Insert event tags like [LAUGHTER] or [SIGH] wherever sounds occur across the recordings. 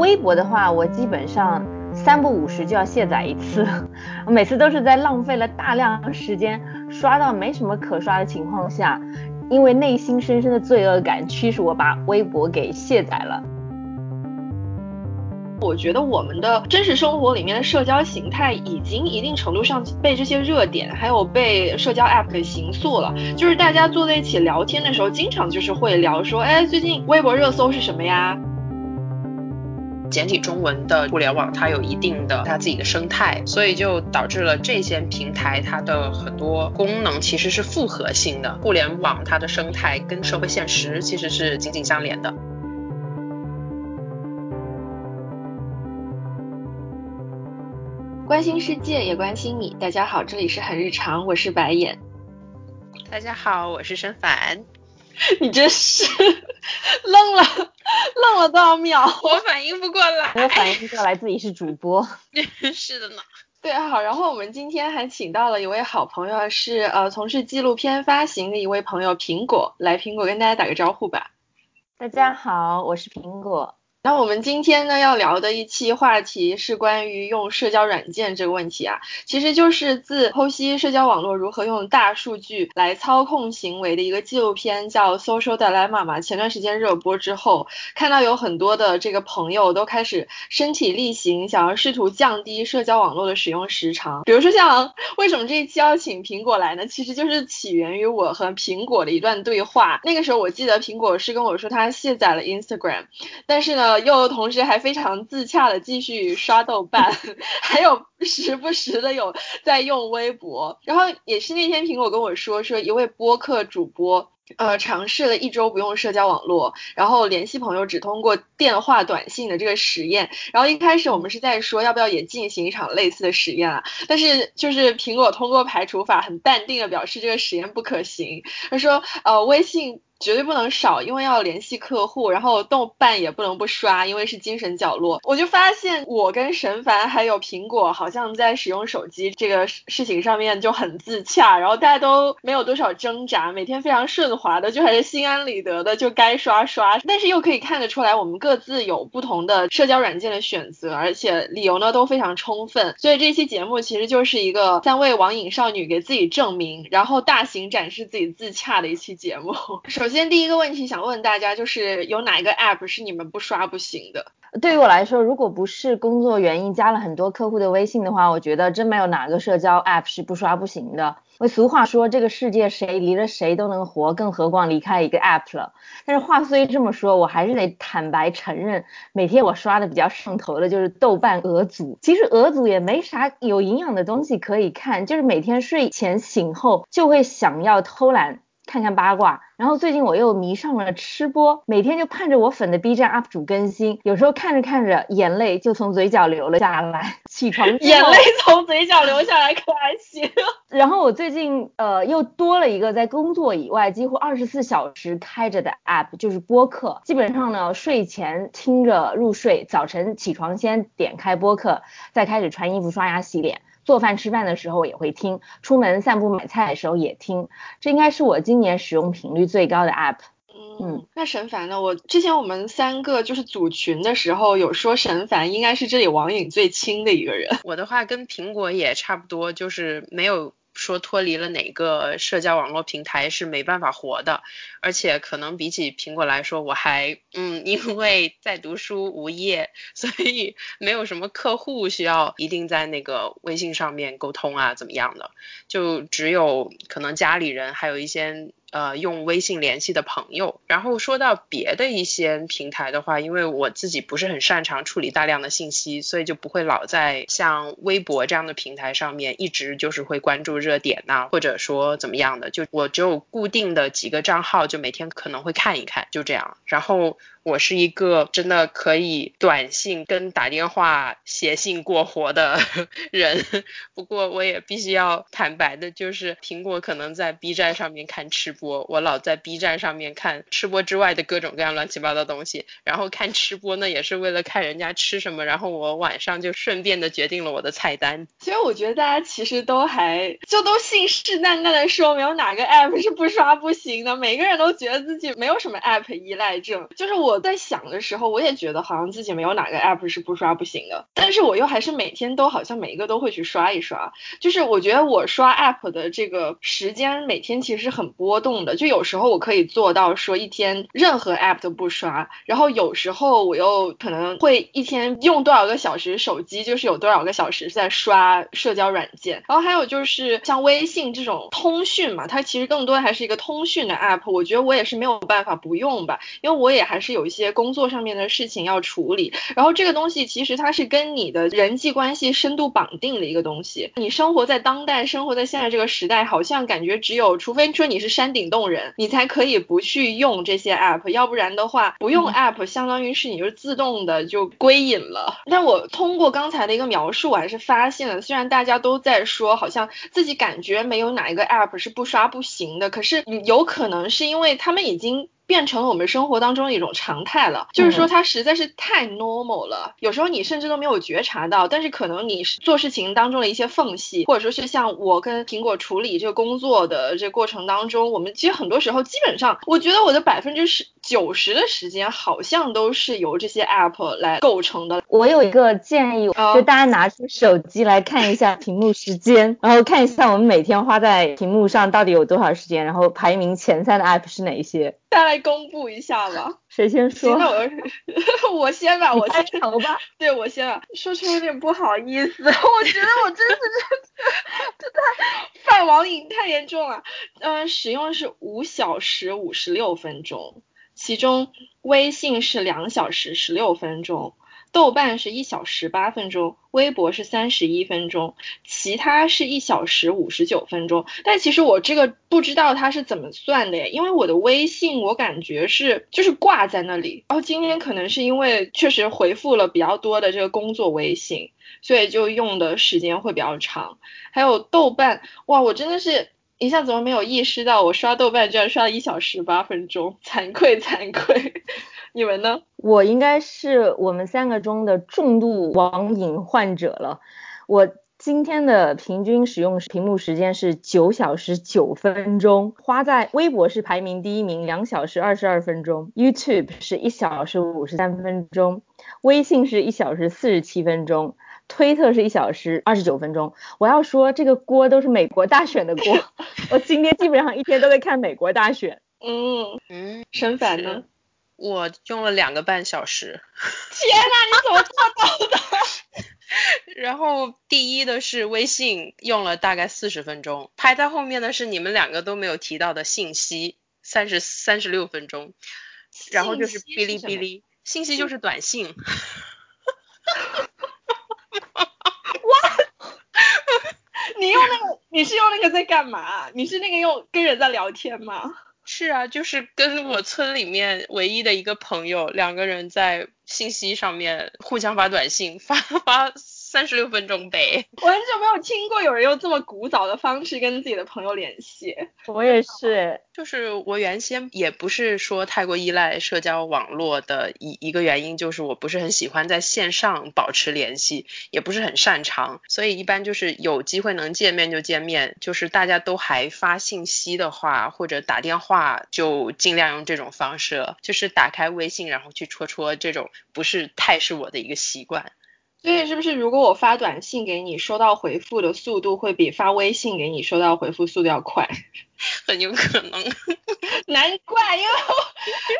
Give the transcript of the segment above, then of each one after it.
微博的话，我基本上三不五十就要卸载一次，[LAUGHS] 每次都是在浪费了大量时间刷到没什么可刷的情况下，因为内心深深的罪恶感驱使我把微博给卸载了。我觉得我们的真实生活里面的社交形态已经一定程度上被这些热点还有被社交 app 给形塑了。就是大家坐在一起聊天的时候，经常就是会聊说，哎，最近微博热搜是什么呀？简体中文的互联网它有一定的它自己的生态，所以就导致了这些平台它的很多功能其实是复合性的。互联网它的生态跟社会现实其实是紧紧相连的。关心世界，也关心你。大家好，这里是很日常，我是白眼。大家好，我是申凡。[LAUGHS] 你真是 [LAUGHS] 愣了，愣了多少秒？[LAUGHS] 我反应不过来。我反应不过来自己是主播。是的呢。对，好。然后我们今天还请到了一位好朋友，是呃从事纪录片发行的一位朋友苹果。来，苹果跟大家打个招呼吧。大家好，我是苹果。那我们今天呢要聊的一期话题是关于用社交软件这个问题啊，其实就是自剖析社交网络如何用大数据来操控行为的一个纪录片叫 Social Dilemma 嘛，前段时间热播之后，看到有很多的这个朋友都开始身体力行，想要试图降低社交网络的使用时长。比如说像为什么这一期要请苹果来呢？其实就是起源于我和苹果的一段对话。那个时候我记得苹果是跟我说他卸载了 Instagram，但是呢。呃又同时还非常自洽的继续刷豆瓣，[LAUGHS] 还有时不时的有在用微博，然后也是那天苹果跟我说，说一位播客主播，呃，尝试了一周不用社交网络，然后联系朋友只通过电话短信的这个实验，然后一开始我们是在说要不要也进行一场类似的实验啊，但是就是苹果通过排除法很淡定的表示这个实验不可行，他说，呃，微信。绝对不能少，因为要联系客户，然后豆瓣也不能不刷，因为是精神角落。我就发现我跟神凡还有苹果好像在使用手机这个事情上面就很自洽，然后大家都没有多少挣扎，每天非常顺滑的，就还是心安理得的就该刷刷。但是又可以看得出来，我们各自有不同的社交软件的选择，而且理由呢都非常充分。所以这期节目其实就是一个三位网瘾少女给自己证明，然后大型展示自己自洽的一期节目。[LAUGHS] 首首先，第一个问题想问大家，就是有哪一个 app 是你们不刷不行的？对于我来说，如果不是工作原因加了很多客户的微信的话，我觉得真没有哪个社交 app 是不刷不行的。为俗话说，这个世界谁离了谁都能活，更何况离开一个 app 了。但是话虽这么说，我还是得坦白承认，每天我刷的比较上头的就是豆瓣鹅组。其实鹅组也没啥有营养的东西可以看，就是每天睡前醒后就会想要偷懒。看看八卦，然后最近我又迷上了吃播，每天就盼着我粉的 B 站 UP 主更新，有时候看着看着眼泪就从嘴角流了下来。[LAUGHS] 起床眼泪从嘴角流下来可还行？[LAUGHS] 然后我最近呃又多了一个在工作以外几乎二十四小时开着的 App，就是播客。基本上呢睡前听着入睡，早晨起床先点开播客，再开始穿衣服、刷牙、洗脸。做饭吃饭的时候也会听，出门散步买菜的时候也听，这应该是我今年使用频率最高的 app。嗯，那神凡呢？我之前我们三个就是组群的时候有说神凡应该是这里网瘾最轻的一个人。我的话跟苹果也差不多，就是没有。说脱离了哪个社交网络平台是没办法活的，而且可能比起苹果来说，我还嗯，因为在读书无业，所以没有什么客户需要一定在那个微信上面沟通啊，怎么样的，就只有可能家里人还有一些。呃，用微信联系的朋友。然后说到别的一些平台的话，因为我自己不是很擅长处理大量的信息，所以就不会老在像微博这样的平台上面一直就是会关注热点呐，或者说怎么样的。就我只有固定的几个账号，就每天可能会看一看，就这样。然后。我是一个真的可以短信跟打电话、写信过活的 [LAUGHS] 人，不过我也必须要坦白的，就是苹果可能在 B 站上面看吃播，我老在 B 站上面看吃播之外的各种各样乱七八糟东西，然后看吃播呢也是为了看人家吃什么，然后我晚上就顺便的决定了我的菜单。其实我觉得大家其实都还就都信誓旦旦的说没有哪个 app 是不刷不行的，每个人都觉得自己没有什么 app 依赖症，就是我。我在想的时候，我也觉得好像自己没有哪个 app 是不刷不行的，但是我又还是每天都好像每一个都会去刷一刷。就是我觉得我刷 app 的这个时间每天其实很波动的，就有时候我可以做到说一天任何 app 都不刷，然后有时候我又可能会一天用多少个小时手机，就是有多少个小时在刷社交软件。然后还有就是像微信这种通讯嘛，它其实更多还是一个通讯的 app，我觉得我也是没有办法不用吧，因为我也还是有一些工作上面的事情要处理。然后这个东西其实它是跟你的人际关系深度绑定的一个东西，你生活在当代，生活在现在这个时代，好像感觉只有除非说你是山顶洞人，你才可以不去用这些 app，要不然的话，不用 app 相当于是你就是自动的就归隐了。但我通过刚才的一个描述，我还是发现了，虽然大家都在说好像自己感觉没有哪一个 app 是不刷不行的，可是有可能是因为他们已经。变成了我们生活当中的一种常态了，就是说它实在是太 normal 了，有时候你甚至都没有觉察到，但是可能你做事情当中的一些缝隙，或者说是像我跟苹果处理这个工作的这过程当中，我们其实很多时候基本上，我觉得我的百分之十九十的时间好像都是由这些 app 来构成的。我有一个建议，就大家拿出手机来看一下屏幕时间，然后看一下我们每天花在屏幕上到底有多少时间，然后排名前三的 app 是哪一些。再来公布一下吧，谁先说？那我 [LAUGHS] 我先吧，我先头吧。对，我先吧。说出有点不好意思，我觉得我真的是这太犯网瘾太严重了。嗯，使用是五小时五十六分钟，其中微信是两小时十六分钟。豆瓣是一小时八分钟，微博是三十一分钟，其他是一小时五十九分钟。但其实我这个不知道它是怎么算的，因为我的微信我感觉是就是挂在那里。然后今天可能是因为确实回复了比较多的这个工作微信，所以就用的时间会比较长。还有豆瓣，哇，我真的是一下怎么没有意识到我刷豆瓣居然刷了一小时八分钟，惭 [LAUGHS] 愧惭愧。你们呢？我应该是我们三个中的重度网瘾患者了。我今天的平均使用屏幕时间是九小时九分钟，花在微博是排名第一名，两小时二十二分钟；YouTube 是一小时五十三分钟；微信是一小时四十七分钟；推特是一小时二十九分钟。我要说这个锅都是美国大选的锅，[LAUGHS] 我今天基本上一天都在看美国大选。嗯嗯，沈凡呢？我用了两个半小时，[LAUGHS] 天哪，你怎么做到的？[LAUGHS] 然后第一的是微信，用了大概四十分钟，排在后面的是你们两个都没有提到的信息，三十三十六分钟，然后就是哔哩哔哩，信息就是短信。哇，[LAUGHS] 你用那个，你是用那个在干嘛？你是那个用跟人在聊天吗？是啊，就是跟我村里面唯一的一个朋友，两个人在信息上面互相发短信，发发。三十六分钟呗，我很久没有听过有人用这么古早的方式跟自己的朋友联系。我也是，就是我原先也不是说太过依赖社交网络的一一个原因，就是我不是很喜欢在线上保持联系，也不是很擅长，所以一般就是有机会能见面就见面，就是大家都还发信息的话或者打电话，就尽量用这种方式，就是打开微信然后去戳戳这种，不是太是我的一个习惯。所以是不是如果我发短信给你，收到回复的速度会比发微信给你收到回复速度要快？[LAUGHS] 很有可能，[LAUGHS] 难怪，因为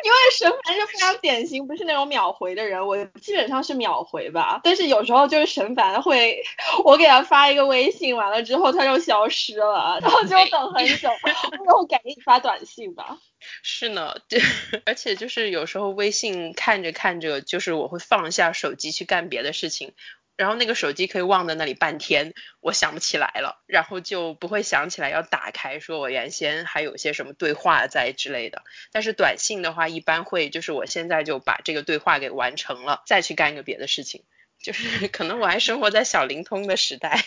因为沈凡是非常典型，不是那种秒回的人，我基本上是秒回吧。但是有时候就是沈凡会，我给他发一个微信，完了之后他就消失了，然后就等很久，然后改给你发短信吧。是呢，对，[LAUGHS] 而且就是有时候微信看着看着，就是我会放下手机去干别的事情，然后那个手机可以忘在那里半天，我想不起来了，然后就不会想起来要打开，说我原先还有些什么对话在之类的。但是短信的话，一般会就是我现在就把这个对话给完成了，再去干个别的事情，就是 [LAUGHS] 可能我还生活在小灵通的时代。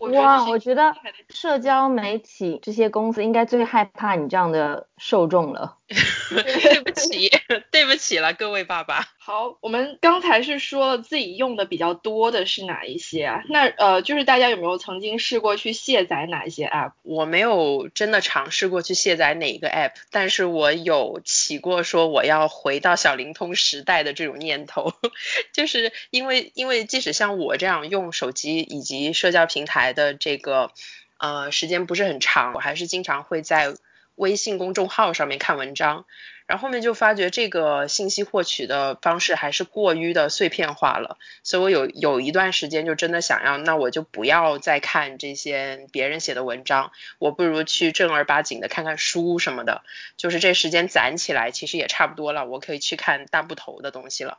哇，我觉得社交媒体这些公司应该最害怕你这样的受众了。[LAUGHS] 对不起，[LAUGHS] 对不起了，各位爸爸。好，我们刚才是说了自己用的比较多的是哪一些啊？那呃，就是大家有没有曾经试过去卸载哪一些 app？我没有真的尝试过去卸载哪一个 app，但是我有起过说我要回到小灵通时代的这种念头，[LAUGHS] 就是因为因为即使像我这样用手机以及社交平台的这个呃时间不是很长，我还是经常会在。微信公众号上面看文章，然后后面就发觉这个信息获取的方式还是过于的碎片化了，所以我有有一段时间就真的想要，那我就不要再看这些别人写的文章，我不如去正儿八经的看看书什么的，就是这时间攒起来其实也差不多了，我可以去看大部头的东西了。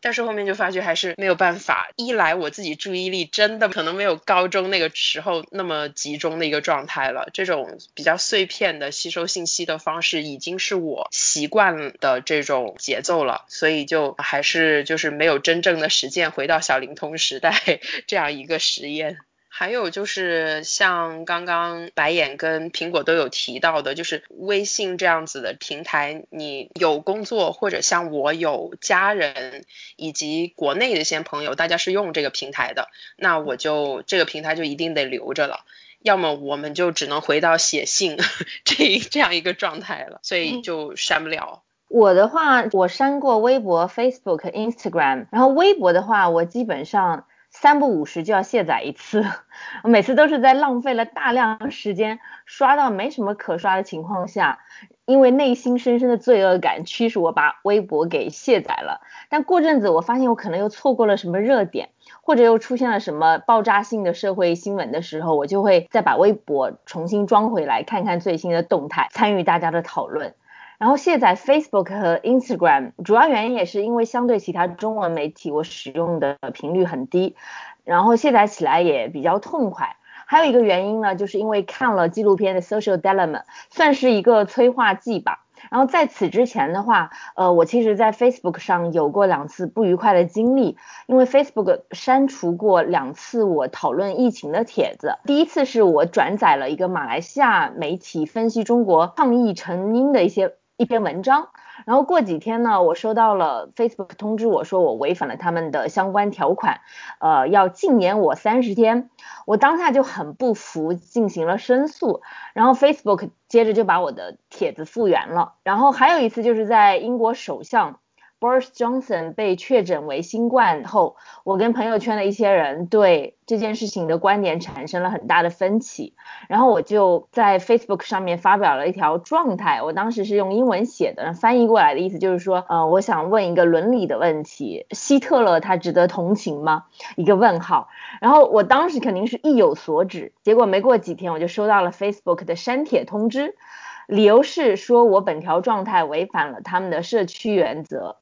但是后面就发觉还是没有办法，一来我自己注意力真的可能没有高中那个时候那么集中的一个状态了，这种比较碎片的吸收信息的方式已经是我习惯的这种节奏了，所以就还是就是没有真正的实践回到小灵通时代 [LAUGHS] 这样一个实验。还有就是像刚刚白眼跟苹果都有提到的，就是微信这样子的平台，你有工作或者像我有家人以及国内的一些朋友，大家是用这个平台的，那我就这个平台就一定得留着了，要么我们就只能回到写信这这样一个状态了，所以就删不了。我的话，我删过微博、Facebook、Instagram，然后微博的话，我基本上。三不五时就要卸载一次，每次都是在浪费了大量时间刷到没什么可刷的情况下，因为内心深深的罪恶感驱使我把微博给卸载了。但过阵子我发现我可能又错过了什么热点，或者又出现了什么爆炸性的社会新闻的时候，我就会再把微博重新装回来，看看最新的动态，参与大家的讨论。然后卸载 Facebook 和 Instagram，主要原因也是因为相对其他中文媒体，我使用的频率很低，然后卸载起来也比较痛快。还有一个原因呢，就是因为看了纪录片的 Social Dilemma，算是一个催化剂吧。然后在此之前的话，呃，我其实在 Facebook 上有过两次不愉快的经历，因为 Facebook 删除过两次我讨论疫情的帖子。第一次是我转载了一个马来西亚媒体分析中国抗疫成因的一些。一篇文章，然后过几天呢，我收到了 Facebook 通知，我说我违反了他们的相关条款，呃，要禁言我三十天。我当下就很不服，进行了申诉，然后 Facebook 接着就把我的帖子复原了。然后还有一次就是在英国首相。Boris Johnson 被确诊为新冠后，我跟朋友圈的一些人对这件事情的观点产生了很大的分歧，然后我就在 Facebook 上面发表了一条状态，我当时是用英文写的，翻译过来的意思就是说，呃，我想问一个伦理的问题，希特勒他值得同情吗？一个问号。然后我当时肯定是意有所指，结果没过几天我就收到了 Facebook 的删帖通知，理由是说我本条状态违反了他们的社区原则。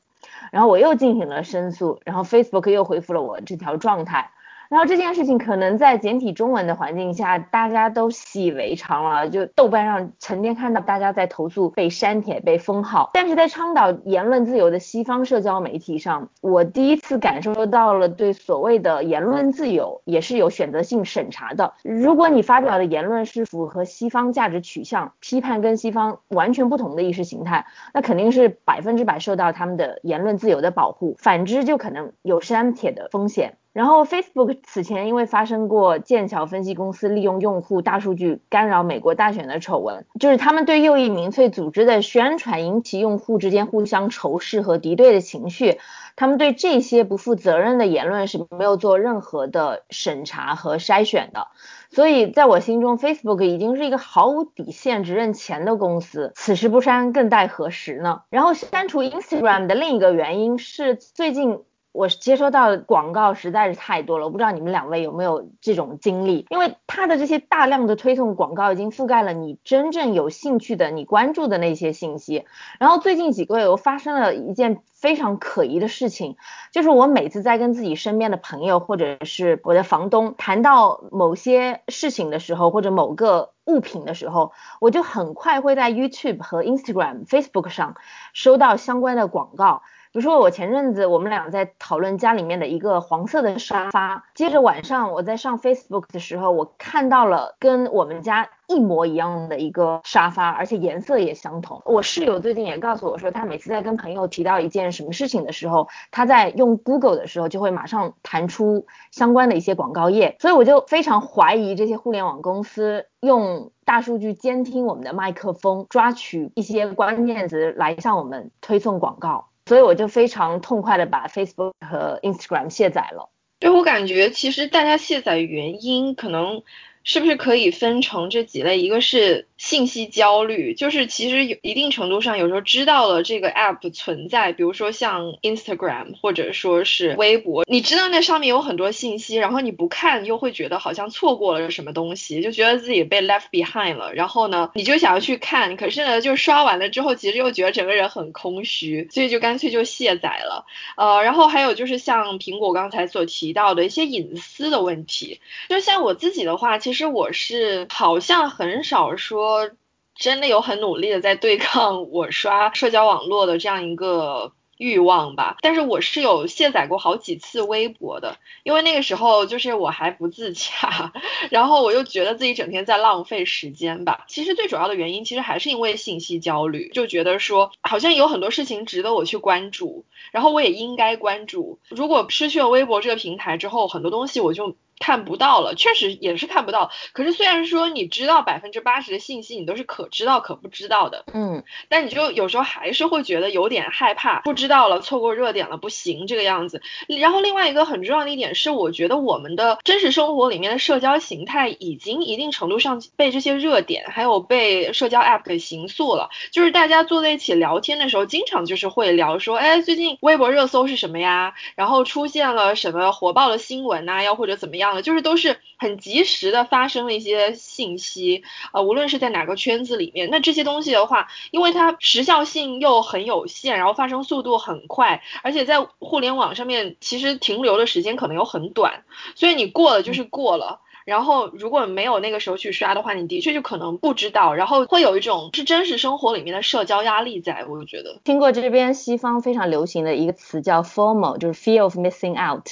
然后我又进行了申诉，然后 Facebook 又回复了我这条状态。然后这件事情可能在简体中文的环境下，大家都习以为常了。就豆瓣上成天看到大家在投诉被删帖、被封号，但是在倡导言论自由的西方社交媒体上，我第一次感受到了对所谓的言论自由也是有选择性审查的。如果你发表的言论是符合西方价值取向、批判跟西方完全不同的意识形态，那肯定是百分之百受到他们的言论自由的保护。反之，就可能有删帖的风险。然后，Facebook 此前因为发生过剑桥分析公司利用用户大数据干扰美国大选的丑闻，就是他们对右翼民粹组织的宣传引起用户之间互相仇视和敌对的情绪，他们对这些不负责任的言论是没有做任何的审查和筛选的。所以，在我心中，Facebook 已经是一个毫无底线、只认钱的公司，此时不删更待何时呢？然后删除 Instagram 的另一个原因是最近。我接收到的广告实在是太多了，我不知道你们两位有没有这种经历，因为它的这些大量的推送广告已经覆盖了你真正有兴趣的、你关注的那些信息。然后最近几个月我发生了一件非常可疑的事情，就是我每次在跟自己身边的朋友或者是我的房东谈到某些事情的时候，或者某个物品的时候，我就很快会在 YouTube 和 Instagram、Facebook 上收到相关的广告。比如说，我前阵子我们俩在讨论家里面的一个黄色的沙发，接着晚上我在上 Facebook 的时候，我看到了跟我们家一模一样的一个沙发，而且颜色也相同。我室友最近也告诉我说，他每次在跟朋友提到一件什么事情的时候，他在用 Google 的时候就会马上弹出相关的一些广告页。所以我就非常怀疑这些互联网公司用大数据监听我们的麦克风，抓取一些关键词来向我们推送广告。所以我就非常痛快的把 Facebook 和 Instagram 卸载了。对我感觉，其实大家卸载原因可能。是不是可以分成这几类？一个是信息焦虑，就是其实有一定程度上，有时候知道了这个 app 存在，比如说像 Instagram 或者说是微博，你知道那上面有很多信息，然后你不看又会觉得好像错过了什么东西，就觉得自己被 left behind 了。然后呢，你就想要去看，可是呢，就刷完了之后，其实又觉得整个人很空虚，所以就干脆就卸载了。呃，然后还有就是像苹果刚才所提到的一些隐私的问题，就像我自己的话，其实。其实我是好像很少说真的有很努力的在对抗我刷社交网络的这样一个欲望吧，但是我是有卸载过好几次微博的，因为那个时候就是我还不自洽，[LAUGHS] 然后我又觉得自己整天在浪费时间吧。其实最主要的原因其实还是因为信息焦虑，就觉得说好像有很多事情值得我去关注，然后我也应该关注。如果失去了微博这个平台之后，很多东西我就。看不到了，确实也是看不到。可是虽然说你知道百分之八十的信息你都是可知道可不知道的，嗯，但你就有时候还是会觉得有点害怕，不知道了，错过热点了，不行这个样子。然后另外一个很重要的一点是，我觉得我们的真实生活里面的社交形态已经一定程度上被这些热点还有被社交 app 给形塑了。就是大家坐在一起聊天的时候，经常就是会聊说，哎，最近微博热搜是什么呀？然后出现了什么火爆的新闻呐？要或者怎么样？就是都是很及时的发生了一些信息，呃，无论是在哪个圈子里面，那这些东西的话，因为它时效性又很有限，然后发生速度很快，而且在互联网上面其实停留的时间可能又很短，所以你过了就是过了，然后如果没有那个时候去刷的话，你的确就可能不知道，然后会有一种是真实生活里面的社交压力在，我觉得。听过这边西方非常流行的一个词叫 “formal”，就是 Fear of Missing Out。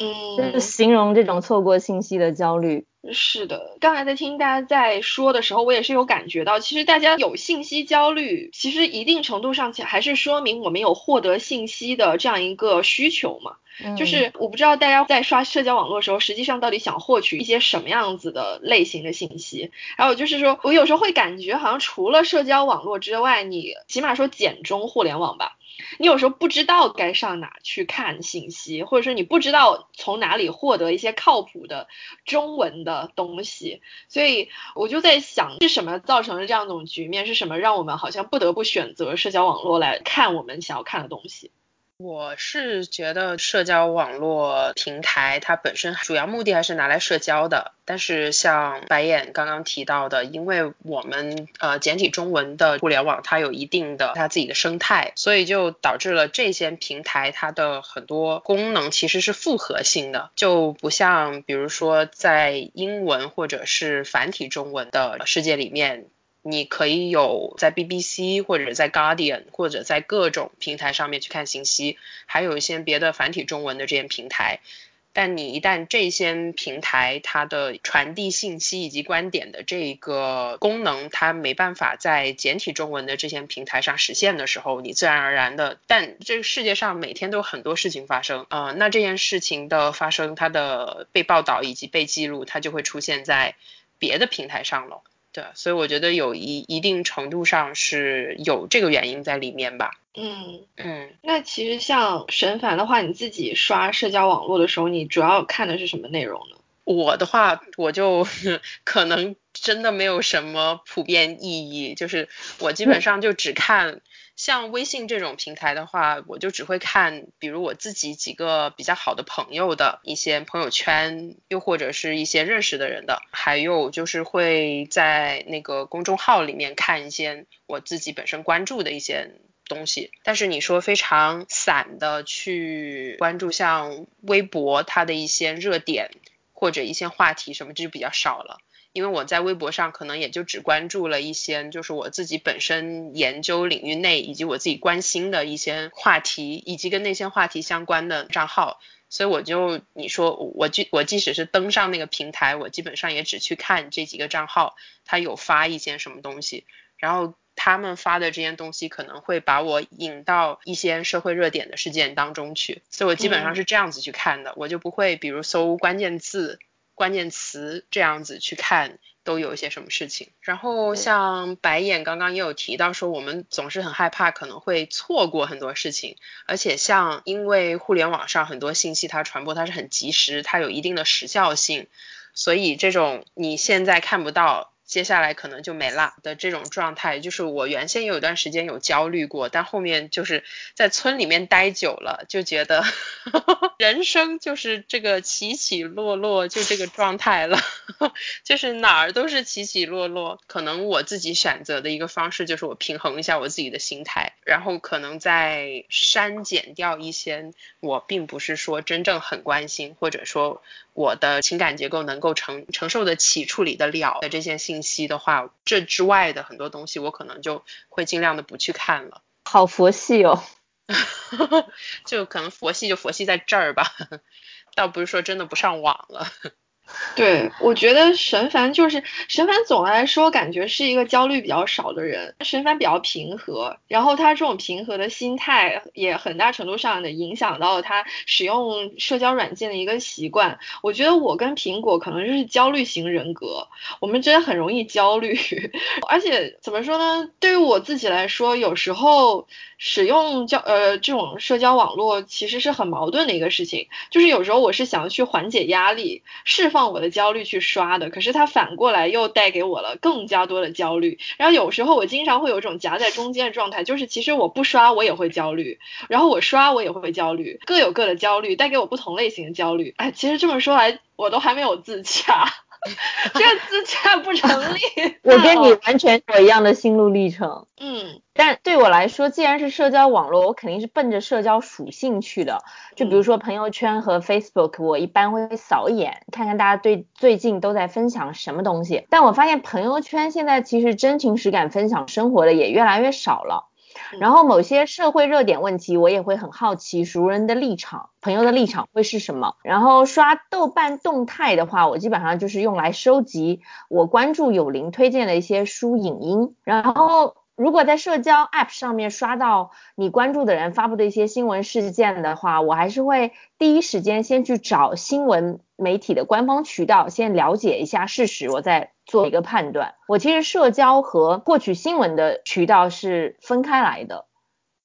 嗯，就是形容这种错过信息的焦虑。是的，刚才在听大家在说的时候，我也是有感觉到，其实大家有信息焦虑，其实一定程度上还是说明我们有获得信息的这样一个需求嘛。就是我不知道大家在刷社交网络的时候，实际上到底想获取一些什么样子的类型的信息。还有就是说我有时候会感觉，好像除了社交网络之外，你起码说简中互联网吧。你有时候不知道该上哪去看信息，或者说你不知道从哪里获得一些靠谱的中文的东西，所以我就在想，是什么造成了这样一种局面？是什么让我们好像不得不选择社交网络来看我们想要看的东西？我是觉得社交网络平台它本身主要目的还是拿来社交的，但是像白眼刚刚提到的，因为我们呃简体中文的互联网它有一定的它自己的生态，所以就导致了这些平台它的很多功能其实是复合性的，就不像比如说在英文或者是繁体中文的世界里面。你可以有在 BBC 或者在 Guardian 或者在各种平台上面去看信息，还有一些别的繁体中文的这些平台。但你一旦这些平台它的传递信息以及观点的这个功能它没办法在简体中文的这些平台上实现的时候，你自然而然的，但这个世界上每天都有很多事情发生啊，那这件事情的发生，它的被报道以及被记录，它就会出现在别的平台上了。对，所以我觉得有一一定程度上是有这个原因在里面吧。嗯嗯，那其实像沈凡的话，你自己刷社交网络的时候，你主要看的是什么内容呢？我的话，我就 [LAUGHS] 可能真的没有什么普遍意义，就是我基本上就只看。像微信这种平台的话，我就只会看，比如我自己几个比较好的朋友的一些朋友圈，又或者是一些认识的人的，还有就是会在那个公众号里面看一些我自己本身关注的一些东西。但是你说非常散的去关注像微博它的一些热点。或者一些话题什么，这就比较少了。因为我在微博上可能也就只关注了一些，就是我自己本身研究领域内以及我自己关心的一些话题，以及跟那些话题相关的账号。所以我就你说我即我即使是登上那个平台，我基本上也只去看这几个账号，他有发一些什么东西，然后他们发的这些东西可能会把我引到一些社会热点的事件当中去，所以我基本上是这样子去看的，我就不会比如搜关键字。关键词这样子去看都有一些什么事情，然后像白眼刚刚也有提到说，我们总是很害怕可能会错过很多事情，而且像因为互联网上很多信息它传播它是很及时，它有一定的时效性，所以这种你现在看不到。接下来可能就没了的这种状态，就是我原先有一段时间有焦虑过，但后面就是在村里面待久了，就觉得 [LAUGHS] 人生就是这个起起落落，就这个状态了，[LAUGHS] 就是哪儿都是起起落落。可能我自己选择的一个方式就是我平衡一下我自己的心态，然后可能再删减掉一些我并不是说真正很关心，或者说。我的情感结构能够承承受得起、处理得了的这些信息的话，这之外的很多东西，我可能就会尽量的不去看了。好佛系哦，[LAUGHS] 就可能佛系就佛系在这儿吧，[LAUGHS] 倒不是说真的不上网了。对，我觉得沈凡就是沈凡，总的来说感觉是一个焦虑比较少的人。沈凡比较平和，然后他这种平和的心态也很大程度上的影响到他使用社交软件的一个习惯。我觉得我跟苹果可能就是焦虑型人格，我们真的很容易焦虑，[LAUGHS] 而且怎么说呢？对于我自己来说，有时候。使用交呃这种社交网络其实是很矛盾的一个事情，就是有时候我是想要去缓解压力、释放放我的焦虑去刷的，可是它反过来又带给我了更加多的焦虑。然后有时候我经常会有一种夹在中间的状态，就是其实我不刷我也会焦虑，然后我刷我也会焦虑，各有各的焦虑，带给我不同类型的焦虑。哎，其实这么说来，我都还没有自洽。[LAUGHS] 这个自洽不成立。[LAUGHS] 我跟你完全有一样的心路历程。嗯，但对我来说，既然是社交网络，我肯定是奔着社交属性去的。就比如说朋友圈和 Facebook，我一般会扫一眼，看看大家对最近都在分享什么东西。但我发现朋友圈现在其实真情实感分享生活的也越来越少了。然后某些社会热点问题，我也会很好奇熟人的立场、朋友的立场会是什么。然后刷豆瓣动态的话，我基本上就是用来收集我关注有灵推荐的一些书影音。然后如果在社交 App 上面刷到你关注的人发布的一些新闻事件的话，我还是会第一时间先去找新闻媒体的官方渠道，先了解一下事实，我再。做一个判断，我其实社交和获取新闻的渠道是分开来的。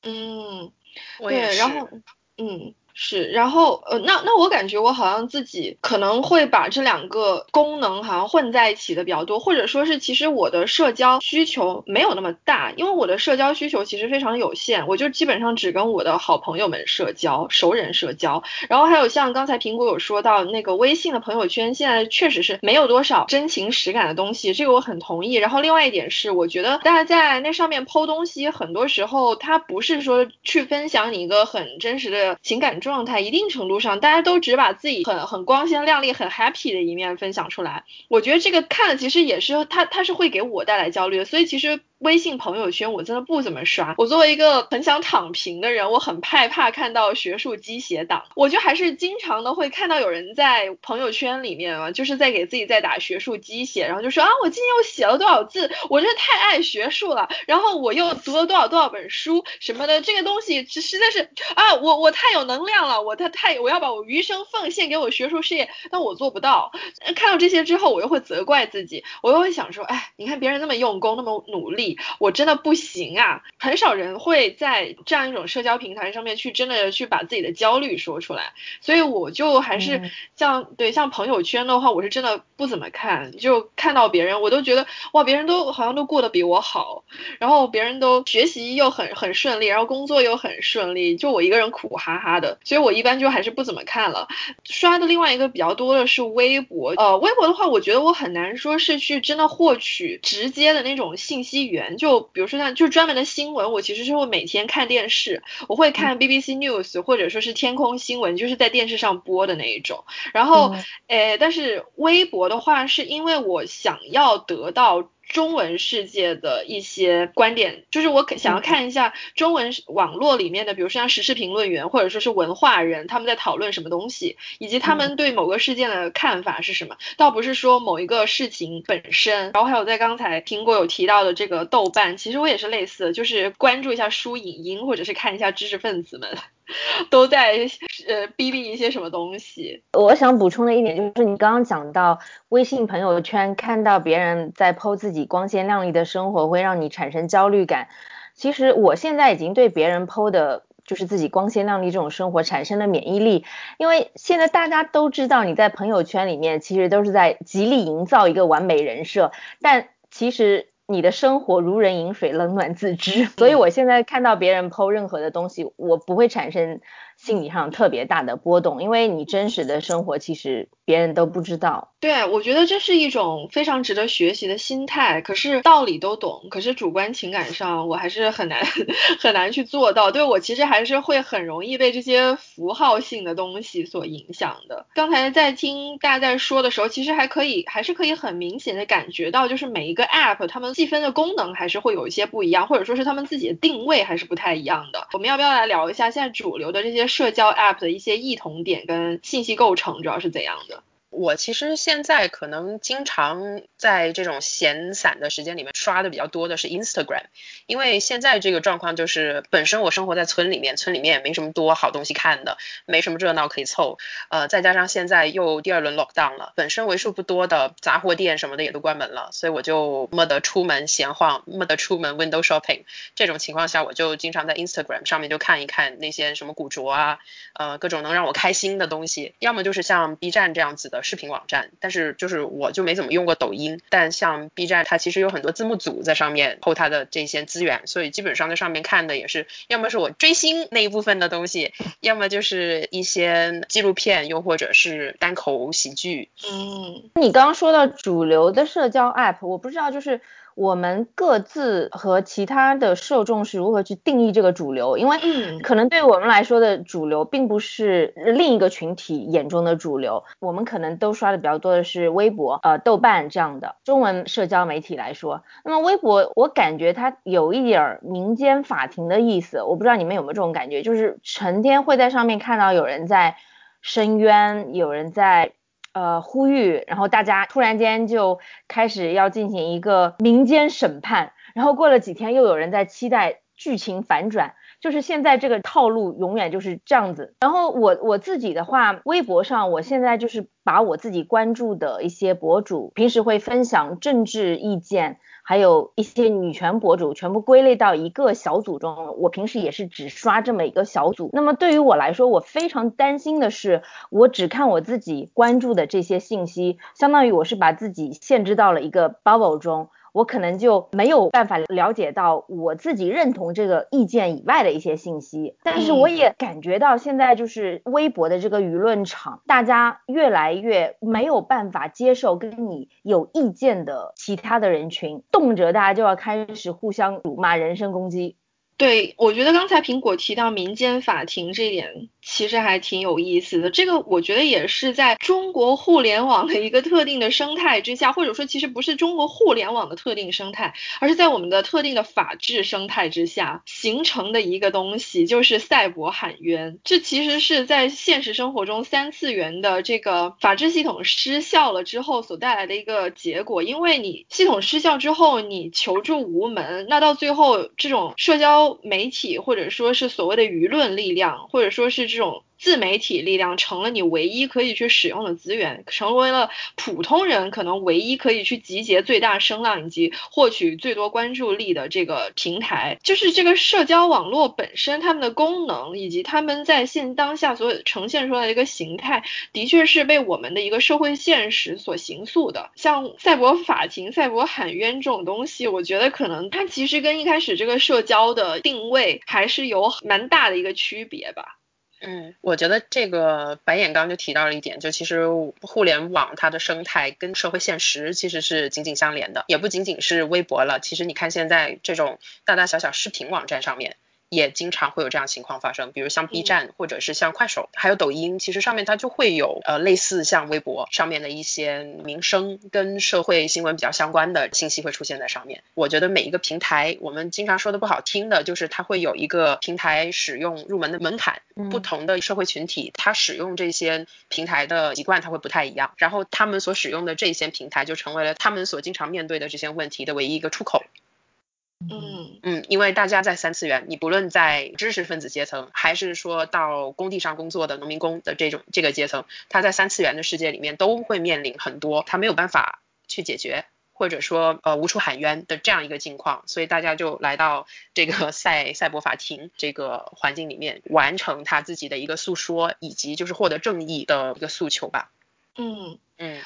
嗯，对，然后，嗯。是，然后呃，那那我感觉我好像自己可能会把这两个功能好像混在一起的比较多，或者说是其实我的社交需求没有那么大，因为我的社交需求其实非常有限，我就基本上只跟我的好朋友们社交、熟人社交，然后还有像刚才苹果有说到那个微信的朋友圈，现在确实是没有多少真情实感的东西，这个我很同意。然后另外一点是，我觉得大家在那上面剖东西，很多时候它不是说去分享你一个很真实的情感。状态一定程度上，大家都只把自己很很光鲜亮丽、很 happy 的一面分享出来。我觉得这个看了其实也是，他他是会给我带来焦虑的。所以其实。微信朋友圈我真的不怎么刷。我作为一个很想躺平的人，我很害怕看到学术鸡血党。我就还是经常的会看到有人在朋友圈里面啊，就是在给自己在打学术鸡血，然后就说啊，我今天又写了多少字，我真的太爱学术了。然后我又读了多少多少本书什么的，这个东西实在是啊，我我太有能量了，我太太我要把我余生奉献给我学术事业，但我做不到。看到这些之后，我又会责怪自己，我又会想说，哎，你看别人那么用功，那么努力。我真的不行啊！很少人会在这样一种社交平台上面去真的去把自己的焦虑说出来，所以我就还是像对像朋友圈的话，我是真的不怎么看，就看到别人我都觉得哇，别人都好像都过得比我好，然后别人都学习又很很顺利，然后工作又很顺利，就我一个人苦哈哈的，所以我一般就还是不怎么看了。刷的另外一个比较多的是微博，呃，微博的话，我觉得我很难说是去真的获取直接的那种信息源。源，就比如说像就专门的新闻，我其实是会每天看电视，我会看 BBC News 或者说是天空新闻，就是在电视上播的那一种。然后，诶，但是微博的话，是因为我想要得到。中文世界的一些观点，就是我想要看一下中文网络里面的，比如说像时事评论员或者说是文化人，他们在讨论什么东西，以及他们对某个事件的看法是什么。倒不是说某一个事情本身。然后还有在刚才苹果有提到的这个豆瓣，其实我也是类似，就是关注一下书影音，或者是看一下知识分子们。[LAUGHS] 都在呃逼逼一些什么东西。我想补充的一点就是，你刚刚讲到微信朋友圈看到别人在 po 自己光鲜亮丽的生活，会让你产生焦虑感。其实我现在已经对别人 po 的，就是自己光鲜亮丽这种生活产生了免疫力，因为现在大家都知道你在朋友圈里面其实都是在极力营造一个完美人设，但其实。你的生活如人饮水，冷暖自知。所以我现在看到别人剖任何的东西，我不会产生心理上特别大的波动，因为你真实的生活其实别人都不知道。对，我觉得这是一种非常值得学习的心态。可是道理都懂，可是主观情感上我还是很难 [LAUGHS] 很难去做到。对我其实还是会很容易被这些符号性的东西所影响的。刚才在听大家在说的时候，其实还可以还是可以很明显的感觉到，就是每一个 app 它们。细分的功能还是会有一些不一样，或者说是他们自己的定位还是不太一样的。我们要不要来聊一下现在主流的这些社交 App 的一些异同点跟信息构成主要是怎样的？我其实现在可能经常在这种闲散的时间里面刷的比较多的是 Instagram，因为现在这个状况就是本身我生活在村里面，村里面也没什么多好东西看的，没什么热闹可以凑，呃，再加上现在又第二轮 lockdown 了，本身为数不多的杂货店什么的也都关门了，所以我就没得出门闲晃，没得出门 window shopping，这种情况下我就经常在 Instagram 上面就看一看那些什么古着啊，呃，各种能让我开心的东西，要么就是像 B 站这样子的。视频网站，但是就是我就没怎么用过抖音，但像 B 站，它其实有很多字幕组在上面偷它的这些资源，所以基本上在上面看的也是，要么是我追星那一部分的东西，要么就是一些纪录片，又或者是单口喜剧。嗯，你刚刚说到主流的社交 App，我不知道就是。我们各自和其他的受众是如何去定义这个主流？因为可能对我们来说的主流，并不是另一个群体眼中的主流。我们可能都刷的比较多的是微博、呃豆瓣这样的中文社交媒体来说。那么微博，我感觉它有一点民间法庭的意思。我不知道你们有没有这种感觉，就是成天会在上面看到有人在申冤，有人在。呃，呼吁，然后大家突然间就开始要进行一个民间审判，然后过了几天，又有人在期待剧情反转，就是现在这个套路永远就是这样子。然后我我自己的话，微博上我现在就是把我自己关注的一些博主，平时会分享政治意见。还有一些女权博主全部归类到一个小组中，我平时也是只刷这么一个小组。那么对于我来说，我非常担心的是，我只看我自己关注的这些信息，相当于我是把自己限制到了一个 bubble 中。我可能就没有办法了解到我自己认同这个意见以外的一些信息，但是我也感觉到现在就是微博的这个舆论场，大家越来越没有办法接受跟你有意见的其他的人群，动辄大家就要开始互相辱骂、人身攻击。对，我觉得刚才苹果提到民间法庭这点。其实还挺有意思的，这个我觉得也是在中国互联网的一个特定的生态之下，或者说其实不是中国互联网的特定生态，而是在我们的特定的法治生态之下形成的一个东西，就是赛博喊冤。这其实是在现实生活中三次元的这个法治系统失效了之后所带来的一个结果，因为你系统失效之后，你求助无门，那到最后这种社交媒体或者说是所谓的舆论力量，或者说是。这种自媒体力量成了你唯一可以去使用的资源，成为了普通人可能唯一可以去集结最大声浪以及获取最多关注力的这个平台。就是这个社交网络本身，他们的功能以及他们在现当下所呈现出来的一个形态，的确是被我们的一个社会现实所形塑的。像赛博法庭、赛博喊冤这种东西，我觉得可能它其实跟一开始这个社交的定位还是有蛮大的一个区别吧。嗯，我觉得这个白眼刚就提到了一点，就其实互联网它的生态跟社会现实其实是紧紧相连的，也不仅仅是微博了。其实你看现在这种大大小小视频网站上面。也经常会有这样情况发生，比如像 B 站或者是像快手，还有抖音，其实上面它就会有呃类似像微博上面的一些民生跟社会新闻比较相关的信息会出现在上面。我觉得每一个平台，我们经常说的不好听的，就是它会有一个平台使用入门的门槛，不同的社会群体，它使用这些平台的习惯它会不太一样，然后他们所使用的这些平台就成为了他们所经常面对的这些问题的唯一一个出口。嗯嗯，因为大家在三次元，你不论在知识分子阶层，还是说到工地上工作的农民工的这种这个阶层，他在三次元的世界里面都会面临很多他没有办法去解决，或者说呃无处喊冤的这样一个境况，所以大家就来到这个赛赛博法庭这个环境里面，完成他自己的一个诉说，以及就是获得正义的一个诉求吧。嗯嗯。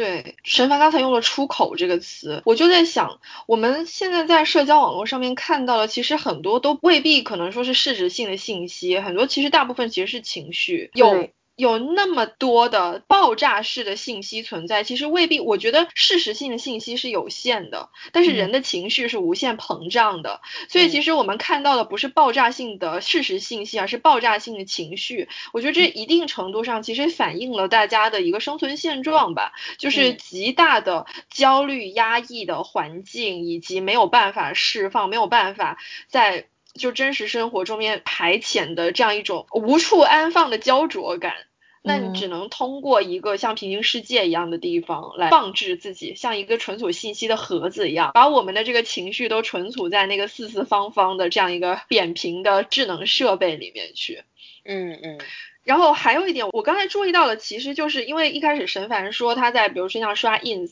对，神凡刚才用了“出口”这个词，我就在想，我们现在在社交网络上面看到的，其实很多都未必可能说是事实性的信息，很多其实大部分其实是情绪，有。有那么多的爆炸式的信息存在，其实未必。我觉得事实性的信息是有限的，但是人的情绪是无限膨胀的。所以其实我们看到的不是爆炸性的事实信息，而是爆炸性的情绪。我觉得这一定程度上其实反映了大家的一个生存现状吧，就是极大的焦虑、压抑的环境，以及没有办法释放，没有办法在就真实生活中面排遣的这样一种无处安放的焦灼感。那你只能通过一个像平行世界一样的地方来放置自己，像一个存储信息的盒子一样，把我们的这个情绪都存储在那个四四方方的这样一个扁平的智能设备里面去。嗯嗯。然后还有一点，我刚才注意到了，其实就是因为一开始神凡说他在，比如说像刷 ins，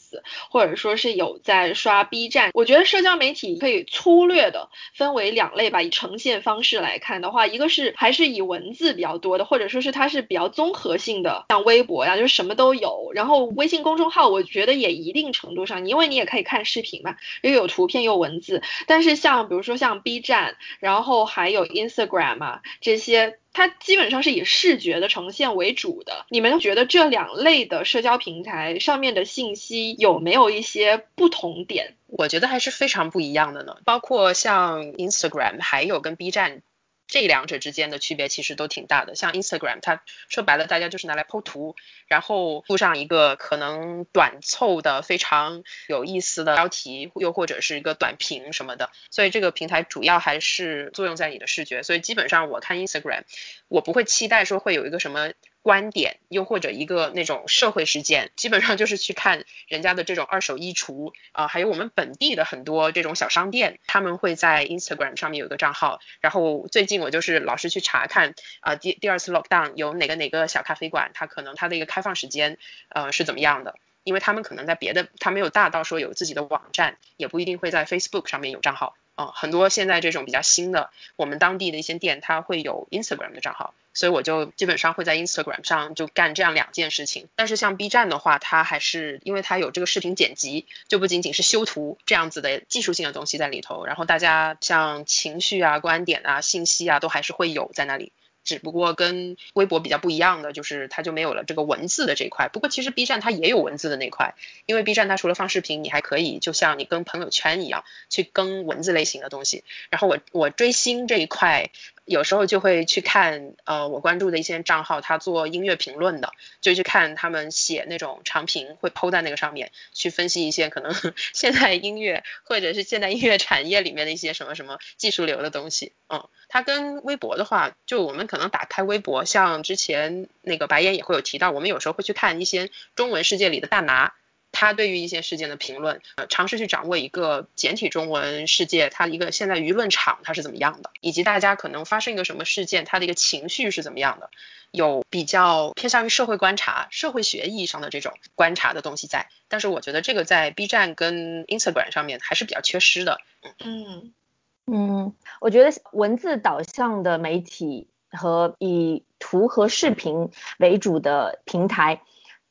或者说是有在刷 B 站，我觉得社交媒体可以粗略的分为两类吧。以呈现方式来看的话，一个是还是以文字比较多的，或者说是它是比较综合性的，像微博呀，就是什么都有。然后微信公众号，我觉得也一定程度上，因为你也可以看视频嘛，又有图片又文字。但是像比如说像 B 站，然后还有 Instagram 啊这些。它基本上是以视觉的呈现为主的。你们觉得这两类的社交平台上面的信息有没有一些不同点？我觉得还是非常不一样的呢。包括像 Instagram，还有跟 B 站。这两者之间的区别其实都挺大的，像 Instagram，它说白了，大家就是拿来 po 图，然后附上一个可能短凑的非常有意思的标题，又或者是一个短评什么的，所以这个平台主要还是作用在你的视觉，所以基本上我看 Instagram，我不会期待说会有一个什么。观点，又或者一个那种社会事件，基本上就是去看人家的这种二手衣橱啊，还有我们本地的很多这种小商店，他们会在 Instagram 上面有一个账号。然后最近我就是老是去查看啊，第第二次 lockdown 有哪个哪个小咖啡馆，它可能它的一个开放时间呃是怎么样的？因为他们可能在别的，他没有大到说有自己的网站，也不一定会在 Facebook 上面有账号。啊，很多现在这种比较新的，我们当地的一些店，它会有 Instagram 的账号，所以我就基本上会在 Instagram 上就干这样两件事情。但是像 B 站的话，它还是因为它有这个视频剪辑，就不仅仅是修图这样子的技术性的东西在里头，然后大家像情绪啊、观点啊、信息啊，都还是会有在那里。只不过跟微博比较不一样的，就是它就没有了这个文字的这一块。不过其实 B 站它也有文字的那块，因为 B 站它除了放视频，你还可以就像你跟朋友圈一样去更文字类型的东西。然后我我追星这一块。有时候就会去看，呃，我关注的一些账号，他做音乐评论的，就去看他们写那种长评，会抛在那个上面，去分析一些可能 [LAUGHS] 现在音乐或者是现代音乐产业里面的一些什么什么技术流的东西。嗯，它跟微博的话，就我们可能打开微博，像之前那个白岩也会有提到，我们有时候会去看一些中文世界里的大拿。他对于一些事件的评论，呃，尝试去掌握一个简体中文世界，它一个现在舆论场它是怎么样的，以及大家可能发生一个什么事件，它的一个情绪是怎么样的，有比较偏向于社会观察、社会学意义上的这种观察的东西在。但是我觉得这个在 B 站跟 Instagram 上面还是比较缺失的。嗯嗯，我觉得文字导向的媒体和以图和视频为主的平台。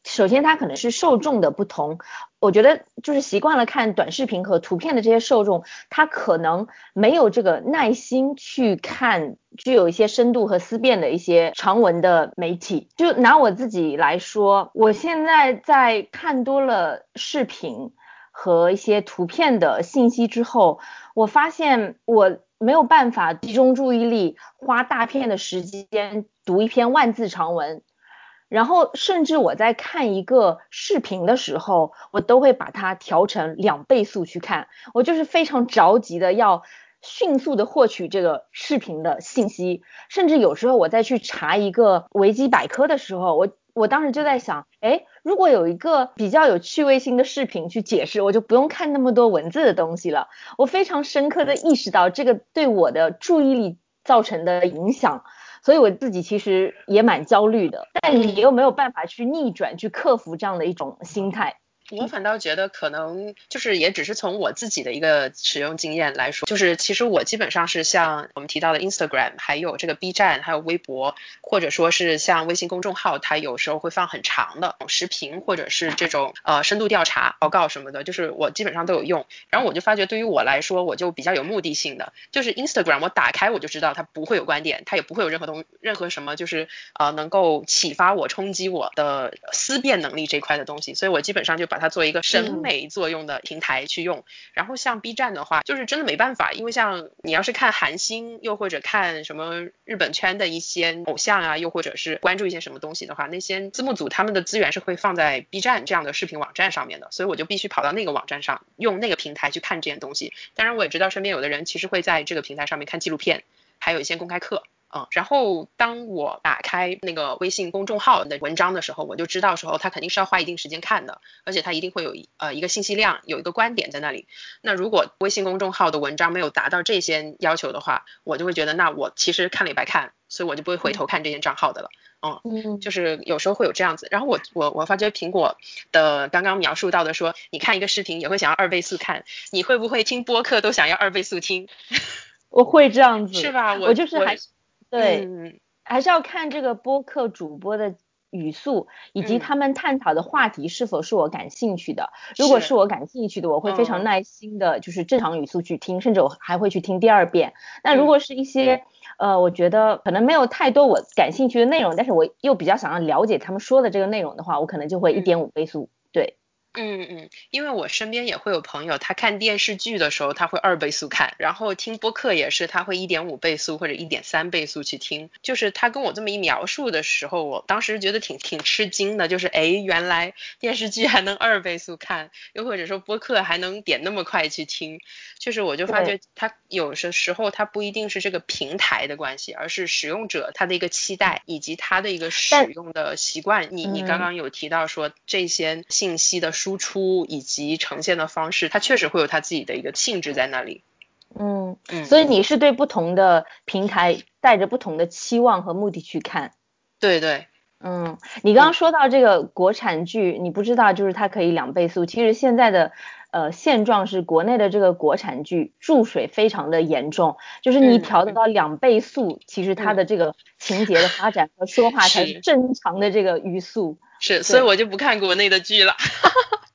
首先它可能是受众的不同，我觉得就是习惯了看短视频和图片的这些受众，他可能没有这个耐心去看具有一些深度和思辨的一些长文的媒体。就拿我自己来说，我现在在看多了视频和一些图片的信息之后，我发现我。没有办法集中注意力，花大片的时间读一篇万字长文，然后甚至我在看一个视频的时候，我都会把它调成两倍速去看。我就是非常着急的要迅速的获取这个视频的信息，甚至有时候我在去查一个维基百科的时候，我。我当时就在想，哎，如果有一个比较有趣味性的视频去解释，我就不用看那么多文字的东西了。我非常深刻的意识到这个对我的注意力造成的影响，所以我自己其实也蛮焦虑的，但你又没有办法去逆转、去克服这样的一种心态。我反倒觉得可能就是也只是从我自己的一个使用经验来说，就是其实我基本上是像我们提到的 Instagram，还有这个 B 站，还有微博，或者说是像微信公众号，它有时候会放很长的视频，或者是这种呃深度调查报告什么的，就是我基本上都有用。然后我就发觉对于我来说，我就比较有目的性的，就是 Instagram 我打开我就知道它不会有观点，它也不会有任何东任何什么就是呃能够启发我、冲击我的思辨能力这块的东西，所以我基本上就把。把它做一个审美作用的平台去用，然后像 B 站的话，就是真的没办法，因为像你要是看韩星，又或者看什么日本圈的一些偶像啊，又或者是关注一些什么东西的话，那些字幕组他们的资源是会放在 B 站这样的视频网站上面的，所以我就必须跑到那个网站上，用那个平台去看这件东西。当然，我也知道身边有的人其实会在这个平台上面看纪录片，还有一些公开课。嗯，然后当我打开那个微信公众号的文章的时候，我就知道时候他肯定是要花一定时间看的，而且他一定会有呃一个信息量，有一个观点在那里。那如果微信公众号的文章没有达到这些要求的话，我就会觉得那我其实看了也白看，所以我就不会回头看这些账号的了。嗯，就是有时候会有这样子。然后我我我发觉苹果的刚刚描述到的说，你看一个视频也会想要二倍速看，你会不会听播客都想要二倍速听？[LAUGHS] 我会这样子，是吧？我就是还是。对，还是要看这个播客主播的语速，以及他们探讨的话题是否是我感兴趣的。如果是我感兴趣的，我会非常耐心的，就是正常语速去听，甚至我还会去听第二遍。那如果是一些呃，我觉得可能没有太多我感兴趣的内容，但是我又比较想要了解他们说的这个内容的话，我可能就会一点五倍速。对。嗯嗯，因为我身边也会有朋友，他看电视剧的时候他会二倍速看，然后听播客也是他会一点五倍速或者一点三倍速去听。就是他跟我这么一描述的时候，我当时觉得挺挺吃惊的，就是哎，原来电视剧还能二倍速看，又或者说播客还能点那么快去听。就是我就发觉他有些时候他不一定是这个平台的关系，而是使用者他的一个期待以及他的一个使用的习惯。你你刚刚有提到说这些信息的。输出以及呈现的方式，它确实会有它自己的一个性质在那里。嗯嗯，所以你是对不同的平台带着不同的期望和目的去看。对对，嗯，你刚刚说到这个国产剧，你不知道就是它可以两倍速。其实现在的呃现状是国内的这个国产剧注水非常的严重，就是你调得到两倍速，其实它的这个情节的发展和说话才是正常的这个语速。是，所以我就不看国内的剧了。[LAUGHS]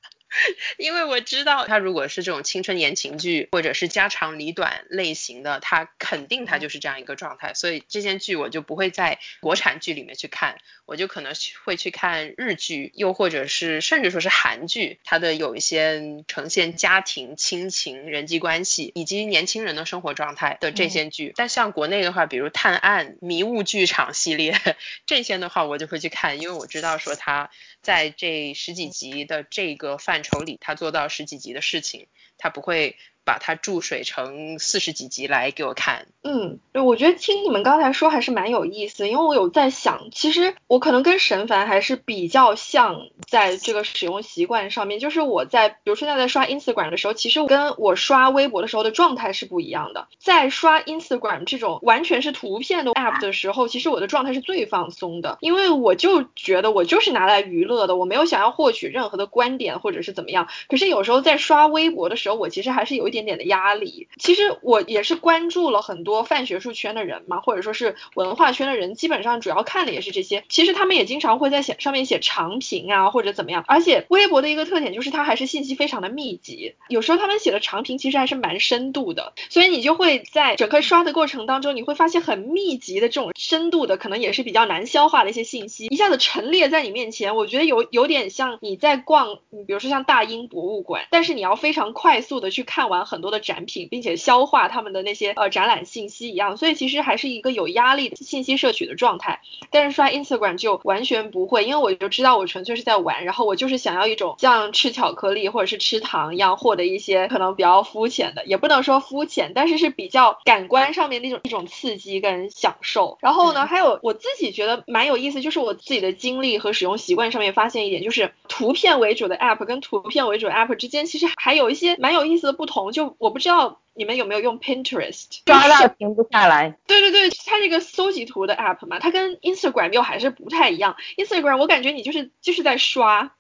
因为我知道，他如果是这种青春言情剧，或者是家长里短类型的，他肯定他就是这样一个状态。所以这些剧我就不会在国产剧里面去看，我就可能会去看日剧，又或者是甚至说是韩剧，它的有一些呈现家庭亲情、人际关系以及年轻人的生活状态的这些剧。但像国内的话，比如探案、迷雾剧场系列 [LAUGHS] 这些的话，我就会去看，因为我知道说他在这十几集的这个范处理，他做到十几级的事情，他不会。把它注水成四十几集来给我看。嗯，对，我觉得听你们刚才说还是蛮有意思，因为我有在想，其实我可能跟沈凡还是比较像，在这个使用习惯上面，就是我在比如说现在在刷 Instagram 的时候，其实跟我刷微博的时候的状态是不一样的。在刷 Instagram 这种完全是图片的 app 的时候，其实我的状态是最放松的，因为我就觉得我就是拿来娱乐的，我没有想要获取任何的观点或者是怎么样。可是有时候在刷微博的时候，我其实还是有。点点的压力。其实我也是关注了很多泛学术圈的人嘛，或者说是文化圈的人，基本上主要看的也是这些。其实他们也经常会在写上面写长评啊，或者怎么样。而且微博的一个特点就是它还是信息非常的密集，有时候他们写的长评其实还是蛮深度的，所以你就会在整个刷的过程当中，你会发现很密集的这种深度的，可能也是比较难消化的一些信息，一下子陈列在你面前。我觉得有有点像你在逛，比如说像大英博物馆，但是你要非常快速的去看完很多的展品，并且消化他们的那些呃展览信息一样，所以其实还是一个有压力的信息摄取的状态。但是刷 Instagram 就完全不会，因为我就知道我纯粹是在玩，然后我就是想要一种像吃巧克力或者是吃糖一样获得一些可能比较肤浅的，也不能说肤浅，但是是比较感官上面那种一种刺激跟享受。然后呢，还有我自己觉得蛮有意思，就是我自己的经历和使用习惯上面发现一点，就是图片为主的 App 跟图片为主的 App 之间其实还有一些蛮有意思的不同。就我不知道你们有没有用 Pinterest，[LAUGHS] 刷到停不下来。对对对，它这个搜集图的 App 嘛，它跟 Instagram 又还是不太一样。Instagram 我感觉你就是就是在刷。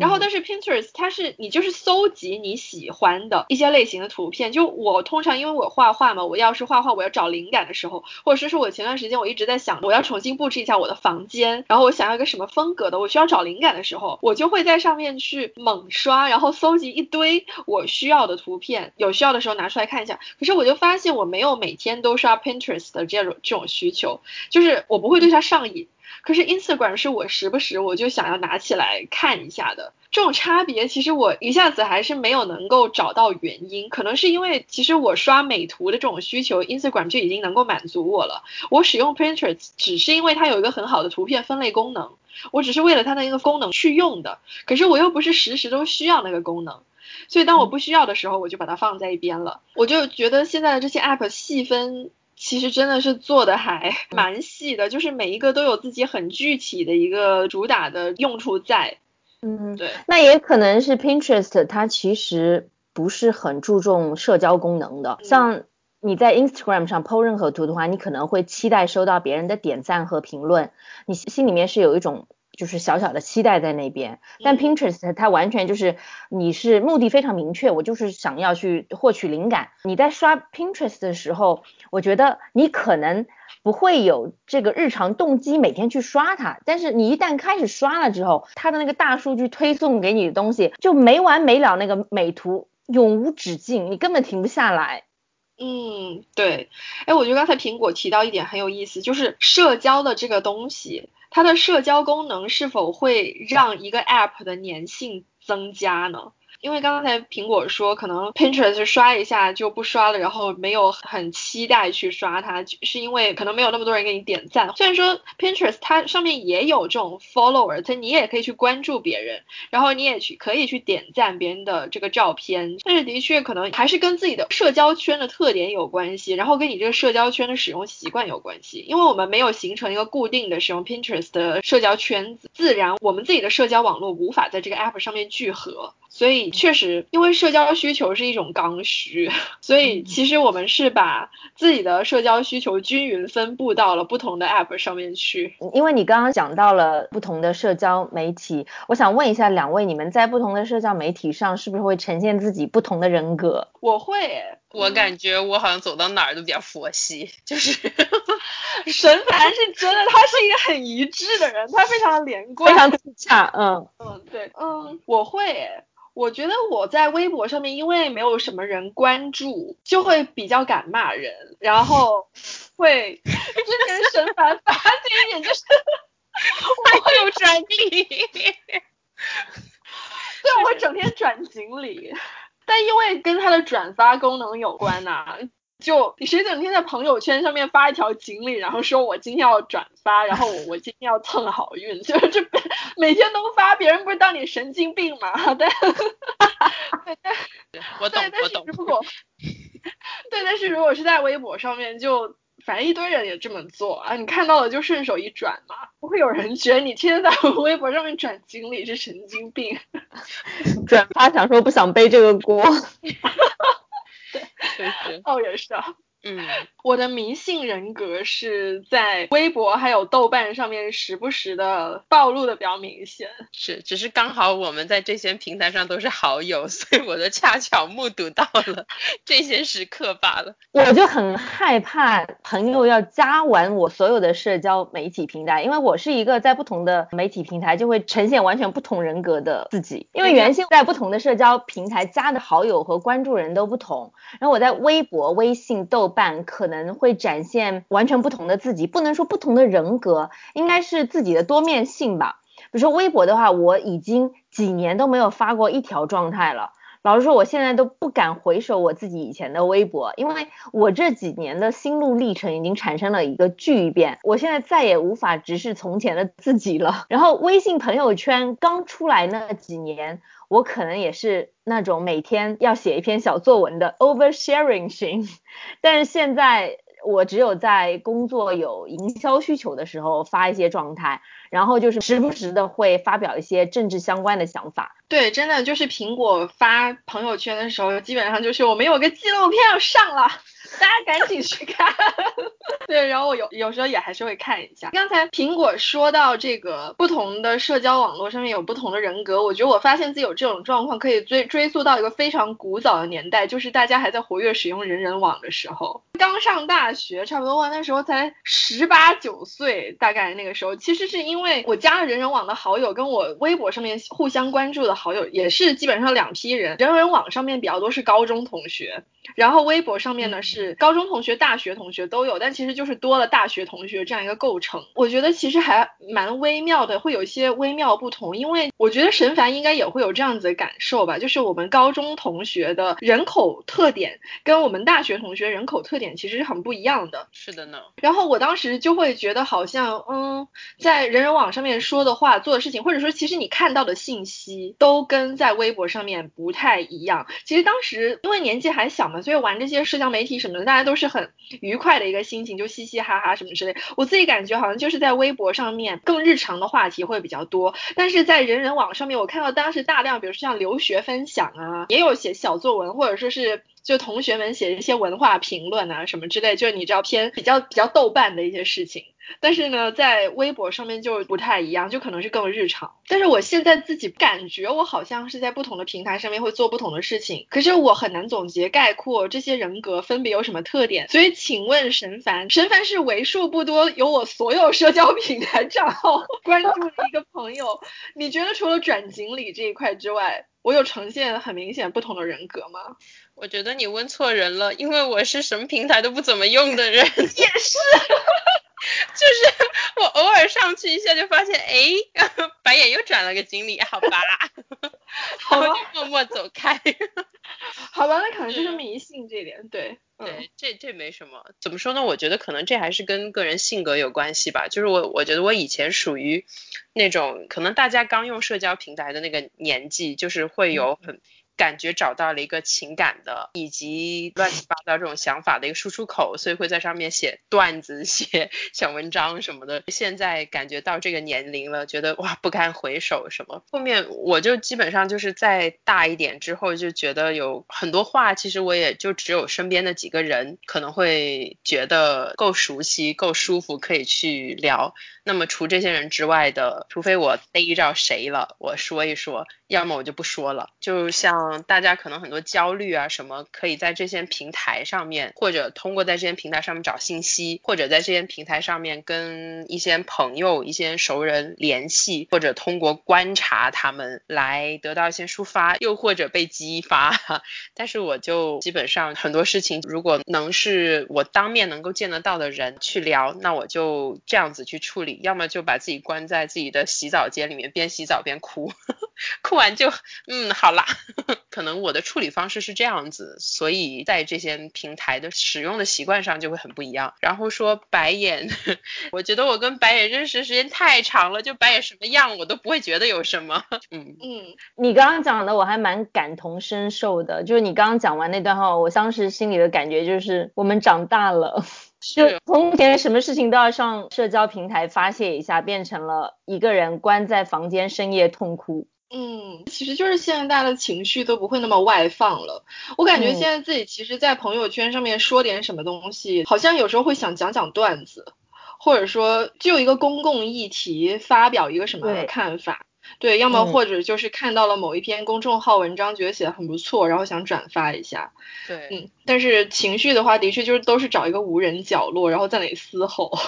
然后，但是 Pinterest 它是你就是搜集你喜欢的一些类型的图片。就我通常因为我画画嘛，我要是画画我要找灵感的时候，或者是说我前段时间我一直在想我要重新布置一下我的房间，然后我想要一个什么风格的，我需要找灵感的时候，我就会在上面去猛刷，然后搜集一堆我需要的图片，有需要的时候拿出来看一下。可是我就发现我没有每天都刷 Pinterest 的这种这种需求，就是我不会对它上瘾。可是 Instagram 是我时不时我就想要拿起来看一下的，这种差别其实我一下子还是没有能够找到原因，可能是因为其实我刷美图的这种需求，Instagram 就已经能够满足我了。我使用 Pinterest 只是因为它有一个很好的图片分类功能，我只是为了它的一个功能去用的。可是我又不是时时都需要那个功能，所以当我不需要的时候，我就把它放在一边了。我就觉得现在的这些 App 细分。其实真的是做的还蛮细的，就是每一个都有自己很具体的一个主打的用处在。嗯，对。那也可能是 Pinterest 它其实不是很注重社交功能的，像你在 Instagram 上 po 任何图的话，你可能会期待收到别人的点赞和评论，你心里面是有一种。就是小小的期待在那边，但 Pinterest 它完全就是你是目的非常明确，我就是想要去获取灵感。你在刷 Pinterest 的时候，我觉得你可能不会有这个日常动机每天去刷它，但是你一旦开始刷了之后，它的那个大数据推送给你的东西就没完没了，那个美图永无止境，你根本停不下来。嗯，对。哎，我觉得刚才苹果提到一点很有意思，就是社交的这个东西。它的社交功能是否会让一个 App 的粘性增加呢？因为刚才苹果说，可能 Pinterest 刷一下就不刷了，然后没有很期待去刷它，是因为可能没有那么多人给你点赞。虽然说 Pinterest 它上面也有这种 follower，它你也可以去关注别人，然后你也去可以去点赞别人的这个照片，但是的确可能还是跟自己的社交圈的特点有关系，然后跟你这个社交圈的使用习惯有关系。因为我们没有形成一个固定的使用 Pinterest 的社交圈子，自然我们自己的社交网络无法在这个 App 上面聚合。所以确实，因为社交需求是一种刚需，所以其实我们是把自己的社交需求均匀分布到了不同的 App 上面去。因为你刚刚讲到了不同的社交媒体，我想问一下两位，你们在不同的社交媒体上是不是会呈现自己不同的人格？我会，我感觉我好像走到哪儿都比较佛系，就是 [LAUGHS] 神凡是真的，他是一个很一致的人，他非常连贯，非常自洽。嗯嗯，对，嗯，我会。我觉得我在微博上面，因为没有什么人关注，就会比较敢骂人，然后 [LAUGHS] 会之前神烦发这一点就是 [LAUGHS] 我有转鲤，对，我会整天转锦鲤，但因为跟它的转发功能有关呐。就你谁整天在朋友圈上面发一条锦鲤，然后说我今天要转发，然后我我今天要蹭好运，[LAUGHS] 就是这每天都发，别人不是当你神经病吗？[LAUGHS] 对，对，但我懂，我懂。如果对，但是如果是在微博上面，就反正一堆人也这么做啊，你看到了就顺手一转嘛，不会有人觉得你天天在微博上面转锦鲤是神经病。[LAUGHS] 转发想说不想背这个锅。对，哦也是啊，嗯，我的迷信人格是在微博还有豆瓣上面时不时的暴露的比较明显。是，只是刚好我们在这些平台上都是好友，所以我就恰巧目睹到了这些时刻罢了。我就很害怕朋友要加完我所有的社交媒体平台，因为我是一个在不同的媒体平台就会呈现完全不同人格的自己。因为原先在不同的社交平台加的好友和关注人都不同，然后我在微博、微信、豆瓣可能会展现完全不同的自己，不能说不同的人格，应该是自己的多面性吧。比如说微博的话，我已经几年都没有发过一条状态了。老实说，我现在都不敢回首我自己以前的微博，因为我这几年的心路历程已经产生了一个巨变，我现在再也无法直视从前的自己了。[LAUGHS] 然后微信朋友圈刚出来那几年，我可能也是那种每天要写一篇小作文的 oversharing 型，但是现在我只有在工作有营销需求的时候发一些状态。然后就是时不时的会发表一些政治相关的想法。对，真的就是苹果发朋友圈的时候，基本上就是我们有个纪录片要上了，大家赶紧去看。[LAUGHS] 对，然后我有有时候也还是会看一下。刚才苹果说到这个不同的社交网络上面有不同的人格，我觉得我发现自己有这种状况可以追追溯到一个非常古早的年代，就是大家还在活跃使用人人网的时候，刚上大学，差不多那时候才十八九岁，大概那个时候，其实是因因为我加了人人网的好友，跟我微博上面互相关注的好友也是基本上两批人。人人网上面比较多是高中同学，然后微博上面呢是高中同学、大学同学都有，但其实就是多了大学同学这样一个构成。我觉得其实还蛮微妙的，会有一些微妙不同。因为我觉得神凡应该也会有这样子的感受吧，就是我们高中同学的人口特点跟我们大学同学人口特点其实是很不一样的。是的呢。然后我当时就会觉得好像，嗯，在人人。网上面说的话、做的事情，或者说其实你看到的信息，都跟在微博上面不太一样。其实当时因为年纪还小嘛，所以玩这些社交媒体什么的，大家都是很愉快的一个心情，就嘻嘻哈哈什么之类。我自己感觉好像就是在微博上面更日常的话题会比较多，但是在人人网上面，我看到当时大量，比如说像留学分享啊，也有写小作文，或者说是就同学们写一些文化评论啊什么之类，就是你知道偏比较比较豆瓣的一些事情。但是呢，在微博上面就不太一样，就可能是更日常。但是我现在自己感觉我好像是在不同的平台上面会做不同的事情，可是我很难总结概括这些人格分别有什么特点。所以请问神凡，神凡是为数不多有我所有社交平台账号 [LAUGHS] 关注的一个朋友，你觉得除了转锦鲤这一块之外，我有呈现很明显不同的人格吗？我觉得你问错人了，因为我是什么平台都不怎么用的人，[LAUGHS] 也是。[LAUGHS] 就是我偶尔上去一下就发现，哎，白眼又转了个经理，好吧，[LAUGHS] 好吧，默默走开，好吧，那可能就是迷信这点，对，对，这这没什么，怎么说呢？我觉得可能这还是跟个人性格有关系吧。就是我我觉得我以前属于那种可能大家刚用社交平台的那个年纪，就是会有很。感觉找到了一个情感的以及乱七八糟这种想法的一个输出口，所以会在上面写段子、[LAUGHS] 写小文章什么的。现在感觉到这个年龄了，觉得哇不堪回首什么。后面我就基本上就是再大一点之后，就觉得有很多话，其实我也就只有身边的几个人可能会觉得够熟悉、够舒服，可以去聊。那么除这些人之外的，除非我逮着谁了，我说一说。要么我就不说了，就像大家可能很多焦虑啊什么，可以在这些平台上面，或者通过在这些平台上面找信息，或者在这些平台上面跟一些朋友、一些熟人联系，或者通过观察他们来得到一些抒发，又或者被激发。[LAUGHS] 但是我就基本上很多事情，如果能是我当面能够见得到的人去聊，那我就这样子去处理，要么就把自己关在自己的洗澡间里面，边洗澡边哭，[LAUGHS] 哭。完就嗯好啦，[LAUGHS] 可能我的处理方式是这样子，所以在这些平台的使用的习惯上就会很不一样。然后说白眼，[LAUGHS] 我觉得我跟白眼认识时间太长了，就白眼什么样我都不会觉得有什么。嗯嗯，你刚刚讲的我还蛮感同身受的，就是你刚刚讲完那段话，我当时心里的感觉就是我们长大了，就从前什么事情都要上社交平台发泄一下，变成了一个人关在房间深夜痛哭。嗯，其实就是现在大家的情绪都不会那么外放了。我感觉现在自己其实，在朋友圈上面说点什么东西，好像有时候会想讲讲段子，或者说就一个公共议题发表一个什么看法。对，要么或者就是看到了某一篇公众号文章，觉得写的很不错，然后想转发一下。对，嗯，但是情绪的话，的确就是都是找一个无人角落，然后在那里嘶吼。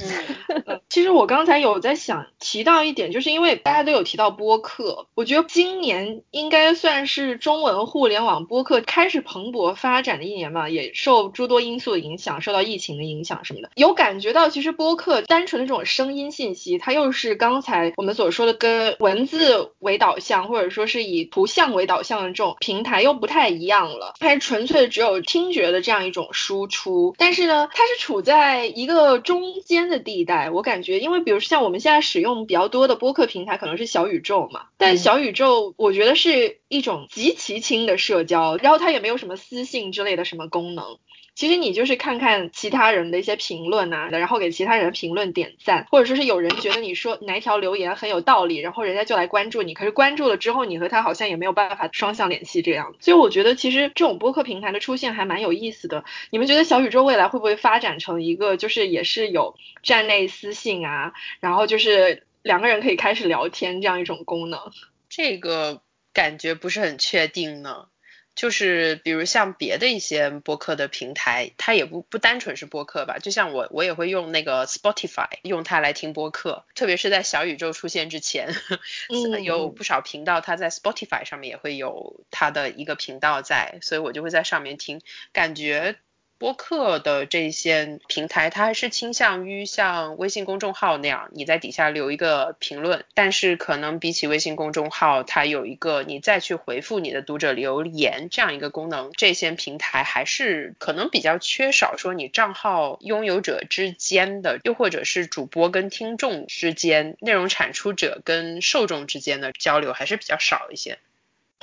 嗯，其实我刚才有在想提到一点，就是因为大家都有提到播客，我觉得今年应该算是中文互联网播客开始蓬勃发展的一年嘛，也受诸多因素的影响，受到疫情的影响什么的，有感觉到其实播客单纯的这种声音信息，它又是刚才我们所说的跟文字为导向，或者说是以图像为导向的这种平台又不太一样了，它是纯粹只有听觉的这样一种输出，但是呢，它是处在一个中间。的地带，我感觉，因为比如像我们现在使用比较多的播客平台，可能是小宇宙嘛，但小宇宙我觉得是一种极其轻的社交，然后它也没有什么私信之类的什么功能。其实你就是看看其他人的一些评论呐，然后给其他人评论点赞，或者说是有人觉得你说哪一条留言很有道理，然后人家就来关注你。可是关注了之后，你和他好像也没有办法双向联系这样。所以我觉得其实这种播客平台的出现还蛮有意思的。你们觉得小宇宙未来会不会发展成一个就是也是有站内私信啊，然后就是两个人可以开始聊天这样一种功能？这个感觉不是很确定呢。就是比如像别的一些播客的平台，它也不不单纯是播客吧。就像我，我也会用那个 Spotify，用它来听播客。特别是在小宇宙出现之前，有不少频道它在 Spotify 上面也会有它的一个频道在，所以我就会在上面听，感觉。播客的这些平台，它还是倾向于像微信公众号那样，你在底下留一个评论。但是可能比起微信公众号，它有一个你再去回复你的读者留言这样一个功能。这些平台还是可能比较缺少说你账号拥有者之间的，又或者是主播跟听众之间、内容产出者跟受众之间的交流还是比较少一些。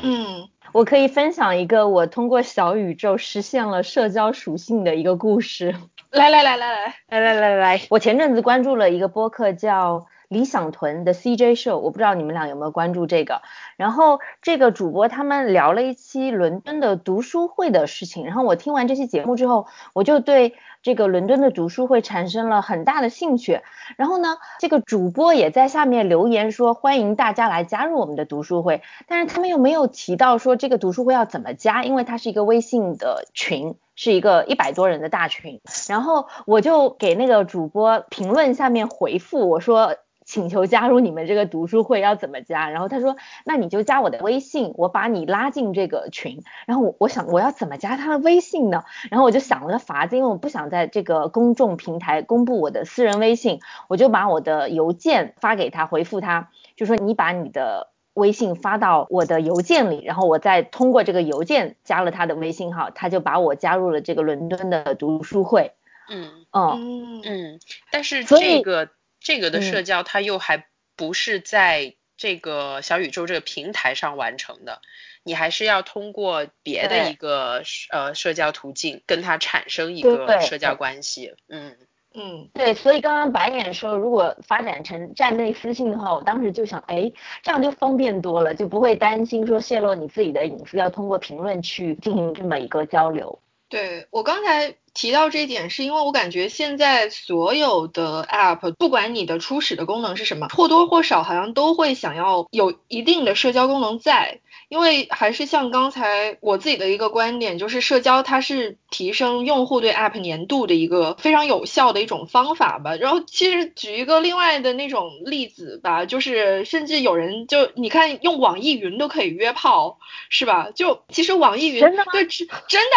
嗯，我可以分享一个我通过小宇宙实现了社交属性的一个故事。来来来来来来来来来，我前阵子关注了一个播客叫理想屯的 CJ Show，我不知道你们俩有没有关注这个。然后这个主播他们聊了一期伦敦的读书会的事情，然后我听完这期节目之后，我就对。这个伦敦的读书会产生了很大的兴趣，然后呢，这个主播也在下面留言说欢迎大家来加入我们的读书会，但是他们又没有提到说这个读书会要怎么加，因为它是一个微信的群，是一个一百多人的大群，然后我就给那个主播评论下面回复我说。请求加入你们这个读书会要怎么加？然后他说，那你就加我的微信，我把你拉进这个群。然后我我想我要怎么加他的微信呢？然后我就想了个法子，因为我不想在这个公众平台公布我的私人微信，我就把我的邮件发给他，回复他，就说你把你的微信发到我的邮件里，然后我再通过这个邮件加了他的微信号，他就把我加入了这个伦敦的读书会。嗯嗯嗯，但是这个。这个的社交，它又还不是在这个小宇宙这个平台上完成的，你还是要通过别的一个呃社交途径跟它产生一个社交关系。嗯嗯，对，所以刚刚白眼说，如果发展成站内私信的话，我当时就想，哎，这样就方便多了，就不会担心说泄露你自己的隐私，要通过评论去进行这么一个交流。对我刚才。提到这一点，是因为我感觉现在所有的 App，不管你的初始的功能是什么，或多或少好像都会想要有一定的社交功能在。因为还是像刚才我自己的一个观点，就是社交它是提升用户对 App 粘度的一个非常有效的一种方法吧。然后其实举一个另外的那种例子吧，就是甚至有人就你看用网易云都可以约炮，是吧？就其实网易云真的对真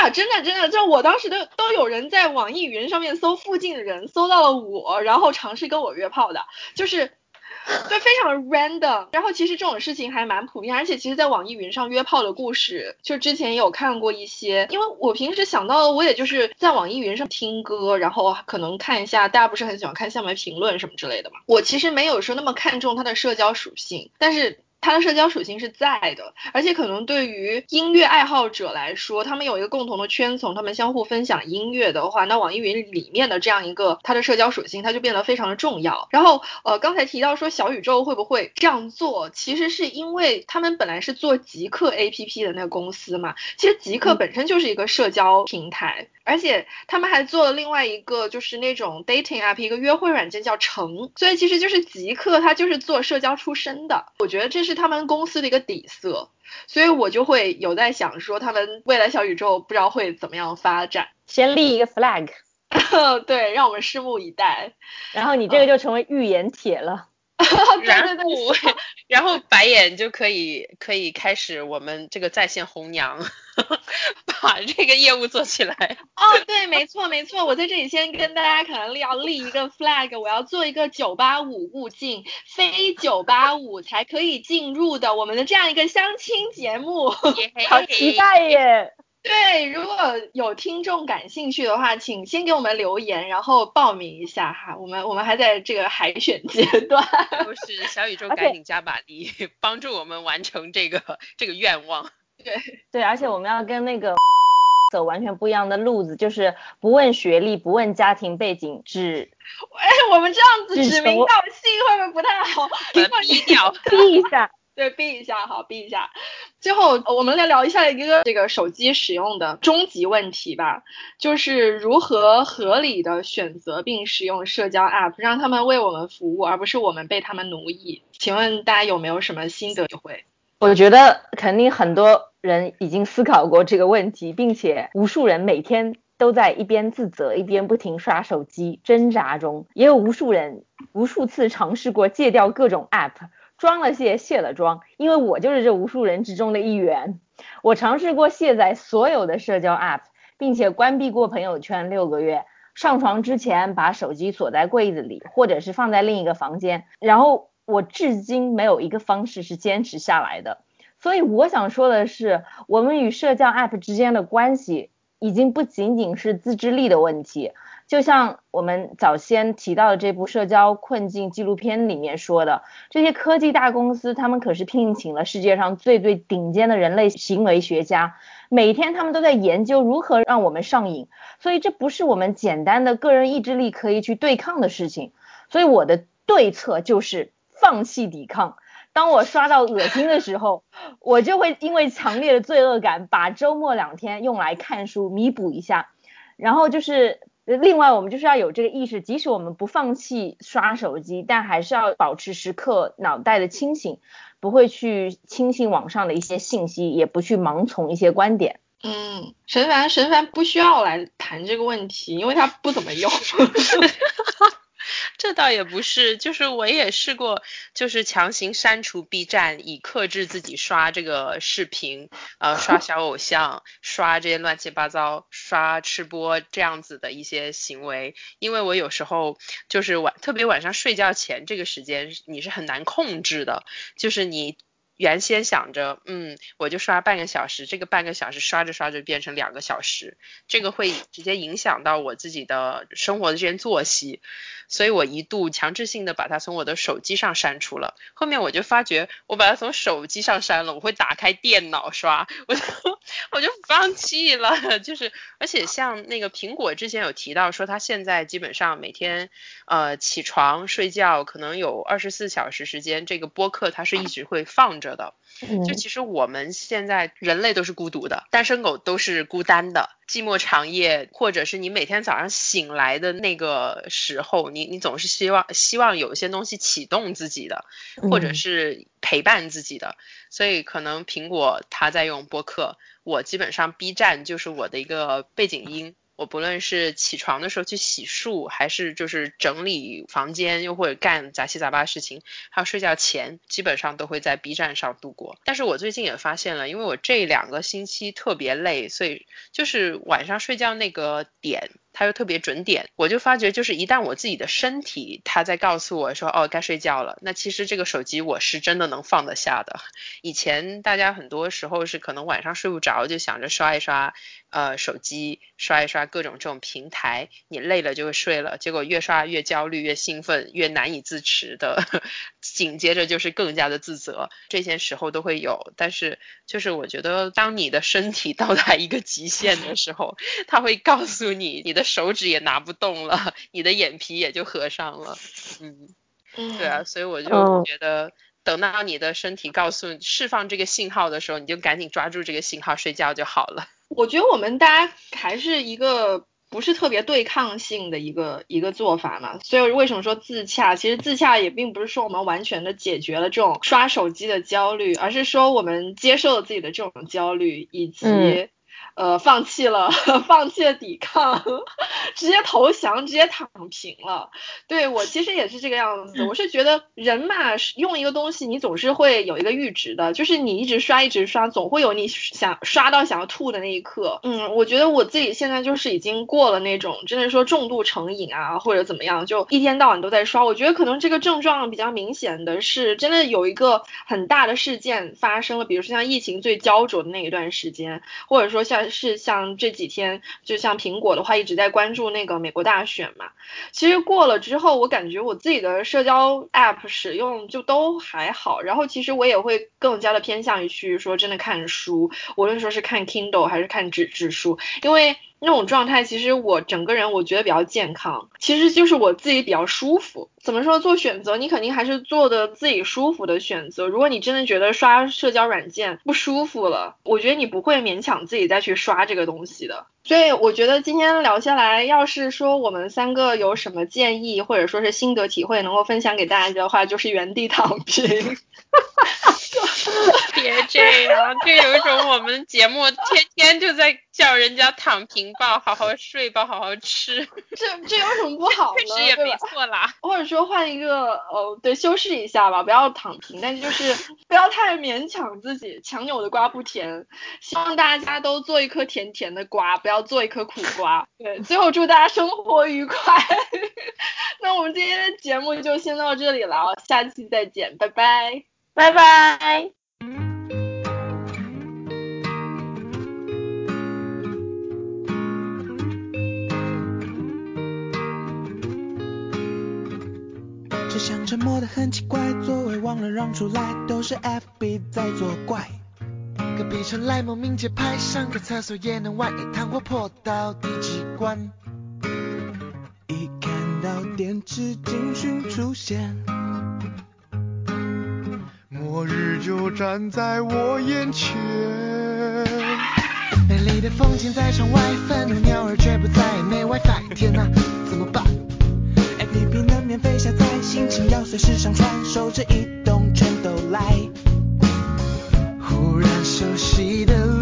的真的真的，就我当时都都有人人在网易云上面搜附近的人，搜到了我，然后尝试跟我约炮的，就是。就非常 random，然后其实这种事情还蛮普遍，而且其实，在网易云上约炮的故事，就之前也有看过一些，因为我平时想到的，我也就是在网易云上听歌，然后可能看一下，大家不是很喜欢看下面评论什么之类的嘛，我其实没有说那么看重它的社交属性，但是。它的社交属性是在的，而且可能对于音乐爱好者来说，他们有一个共同的圈层，他们相互分享音乐的话，那网易云里面的这样一个它的社交属性，它就变得非常的重要。然后呃，刚才提到说小宇宙会不会这样做，其实是因为他们本来是做极客 APP 的那个公司嘛，其实极客本身就是一个社交平台。而且他们还做了另外一个，就是那种 dating app，一个约会软件叫橙，所以其实就是极客，他就是做社交出身的。我觉得这是他们公司的一个底色，所以我就会有在想说，他们未来小宇宙不知道会怎么样发展。先立一个 flag，[LAUGHS] 对，让我们拭目以待。然后你这个就成为预言帖了。[LAUGHS] 然后，[LAUGHS] 然后白眼就可以可以开始我们这个在线红娘，[LAUGHS] 把这个业务做起来。哦，对，没错没错，我在这里先跟大家可能要立一个 flag，我要做一个九八五入境，非九八五才可以进入的我们的这样一个相亲节目，好期待耶！对，如果有听众感兴趣的话，请先给我们留言，然后报名一下哈。我们我们还在这个海选阶段。[LAUGHS] 不是小宇宙赶紧加把力，帮助我们完成这个这个愿望。对对，而且我们要跟那个走完全不一样的路子，就是不问学历，不问家庭背景，只哎，我们这样子指名道姓会不会不太好？低调，低一下。对，避一下好，避一下。最后，我们来聊一下一个这个手机使用的终极问题吧，就是如何合理的选择并使用社交 App，让他们为我们服务，而不是我们被他们奴役。请问大家有没有什么心得体会？我觉得肯定很多人已经思考过这个问题，并且无数人每天都在一边自责一边不停刷手机挣扎中，也有无数人无数次尝试过戒掉各种 App。装了卸，卸了装，因为我就是这无数人之中的一员。我尝试过卸载所有的社交 App，并且关闭过朋友圈六个月。上床之前把手机锁在柜子里，或者是放在另一个房间。然后我至今没有一个方式是坚持下来的。所以我想说的是，我们与社交 App 之间的关系已经不仅仅是自制力的问题。就像我们早先提到的这部社交困境纪录片里面说的，这些科技大公司，他们可是聘请了世界上最最顶尖的人类行为学家，每天他们都在研究如何让我们上瘾，所以这不是我们简单的个人意志力可以去对抗的事情。所以我的对策就是放弃抵抗。当我刷到恶心的时候，我就会因为强烈的罪恶感，把周末两天用来看书弥补一下，然后就是。另外，我们就是要有这个意识，即使我们不放弃刷手机，但还是要保持时刻脑袋的清醒，不会去轻信网上的一些信息，也不去盲从一些观点。嗯，神凡，神凡不需要来谈这个问题，因为他不怎么用。[LAUGHS] 这倒也不是，就是我也试过，就是强行删除 B 站，以克制自己刷这个视频，呃，刷小偶像，刷这些乱七八糟，刷吃播这样子的一些行为。因为我有时候就是晚，特别晚上睡觉前这个时间，你是很难控制的，就是你。原先想着，嗯，我就刷半个小时，这个半个小时刷着刷着变成两个小时，这个会直接影响到我自己的生活的这些作息，所以我一度强制性的把它从我的手机上删除了。后面我就发觉，我把它从手机上删了，我会打开电脑刷，我就我就放弃了。就是，而且像那个苹果之前有提到说，它现在基本上每天呃起床睡觉可能有二十四小时时间，这个播客它是一直会放。着的，就其实我们现在人类都是孤独的，单身狗都是孤单的，寂寞长夜，或者是你每天早上醒来的那个时候，你你总是希望希望有一些东西启动自己的，或者是陪伴自己的，所以可能苹果它在用播客，我基本上 B 站就是我的一个背景音。我不论是起床的时候去洗漱，还是就是整理房间，又或者干杂七杂八的事情，还有睡觉前，基本上都会在 B 站上度过。但是我最近也发现了，因为我这两个星期特别累，所以就是晚上睡觉那个点。它又特别准点，我就发觉，就是一旦我自己的身体它在告诉我说，哦，该睡觉了，那其实这个手机我是真的能放得下的。以前大家很多时候是可能晚上睡不着，就想着刷一刷，呃，手机刷一刷各种这种平台，你累了就会睡了，结果越刷越焦虑，越兴奋，越难以自持的紧接着就是更加的自责，这些时候都会有。但是就是我觉得，当你的身体到达一个极限的时候，他会告诉你，你的手指也拿不动了，你的眼皮也就合上了。嗯，对啊，所以我就觉得，等到你的身体告诉释放这个信号的时候，你就赶紧抓住这个信号睡觉就好了。我觉得我们大家还是一个。不是特别对抗性的一个一个做法嘛，所以为什么说自洽？其实自洽也并不是说我们完全的解决了这种刷手机的焦虑，而是说我们接受了自己的这种焦虑以及。呃，放弃了，[LAUGHS] 放弃了抵抗，[LAUGHS] 直接投降，直接躺平了。对我其实也是这个样子。我是觉得人嘛，用一个东西，你总是会有一个阈值的，就是你一直刷，一直刷，总会有你想刷到想要吐的那一刻。嗯，我觉得我自己现在就是已经过了那种真的说重度成瘾啊，或者怎么样，就一天到晚都在刷。我觉得可能这个症状比较明显的是，真的有一个很大的事件发生了，比如说像疫情最焦灼的那一段时间，或者说像。是像这几天，就像苹果的话一直在关注那个美国大选嘛。其实过了之后，我感觉我自己的社交 app 使用就都还好。然后其实我也会更加的偏向于去说真的看书，无论说是看 Kindle 还是看纸质书，因为。那种状态，其实我整个人我觉得比较健康，其实就是我自己比较舒服。怎么说做选择，你肯定还是做的自己舒服的选择。如果你真的觉得刷社交软件不舒服了，我觉得你不会勉强自己再去刷这个东西的。所以我觉得今天聊下来，要是说我们三个有什么建议或者说是心得体会能够分享给大家的话，就是原地躺平。[LAUGHS] 别这样，就有一种我们节目天天就在叫人家躺平吧，好好睡吧，好好吃。这这有什么不好呢？[LAUGHS] 确实也没错啦。或者说换一个，呃，对，修饰一下吧，不要躺平，但是就是 [LAUGHS] 不要太勉强自己，强扭的瓜不甜。希望大家都做一颗甜甜的瓜，不要做一颗苦瓜。对，最后祝大家生活愉快。[LAUGHS] 那我们今天的节目就先到这里了，下期再见，拜拜。拜拜。很奇怪，座位忘了让出来，都是 FB 在作怪。隔壁传来莫名节拍，上个厕所也能玩，一堂活泼到第几关？一看到电池警讯出现。末日就站在我眼前，美丽的风景在窗外，愤怒鸟儿却不在，没 WiFi，天哪，怎么办？APP 免费下载，心情要随时上传，手指一动全都来。忽然熟悉的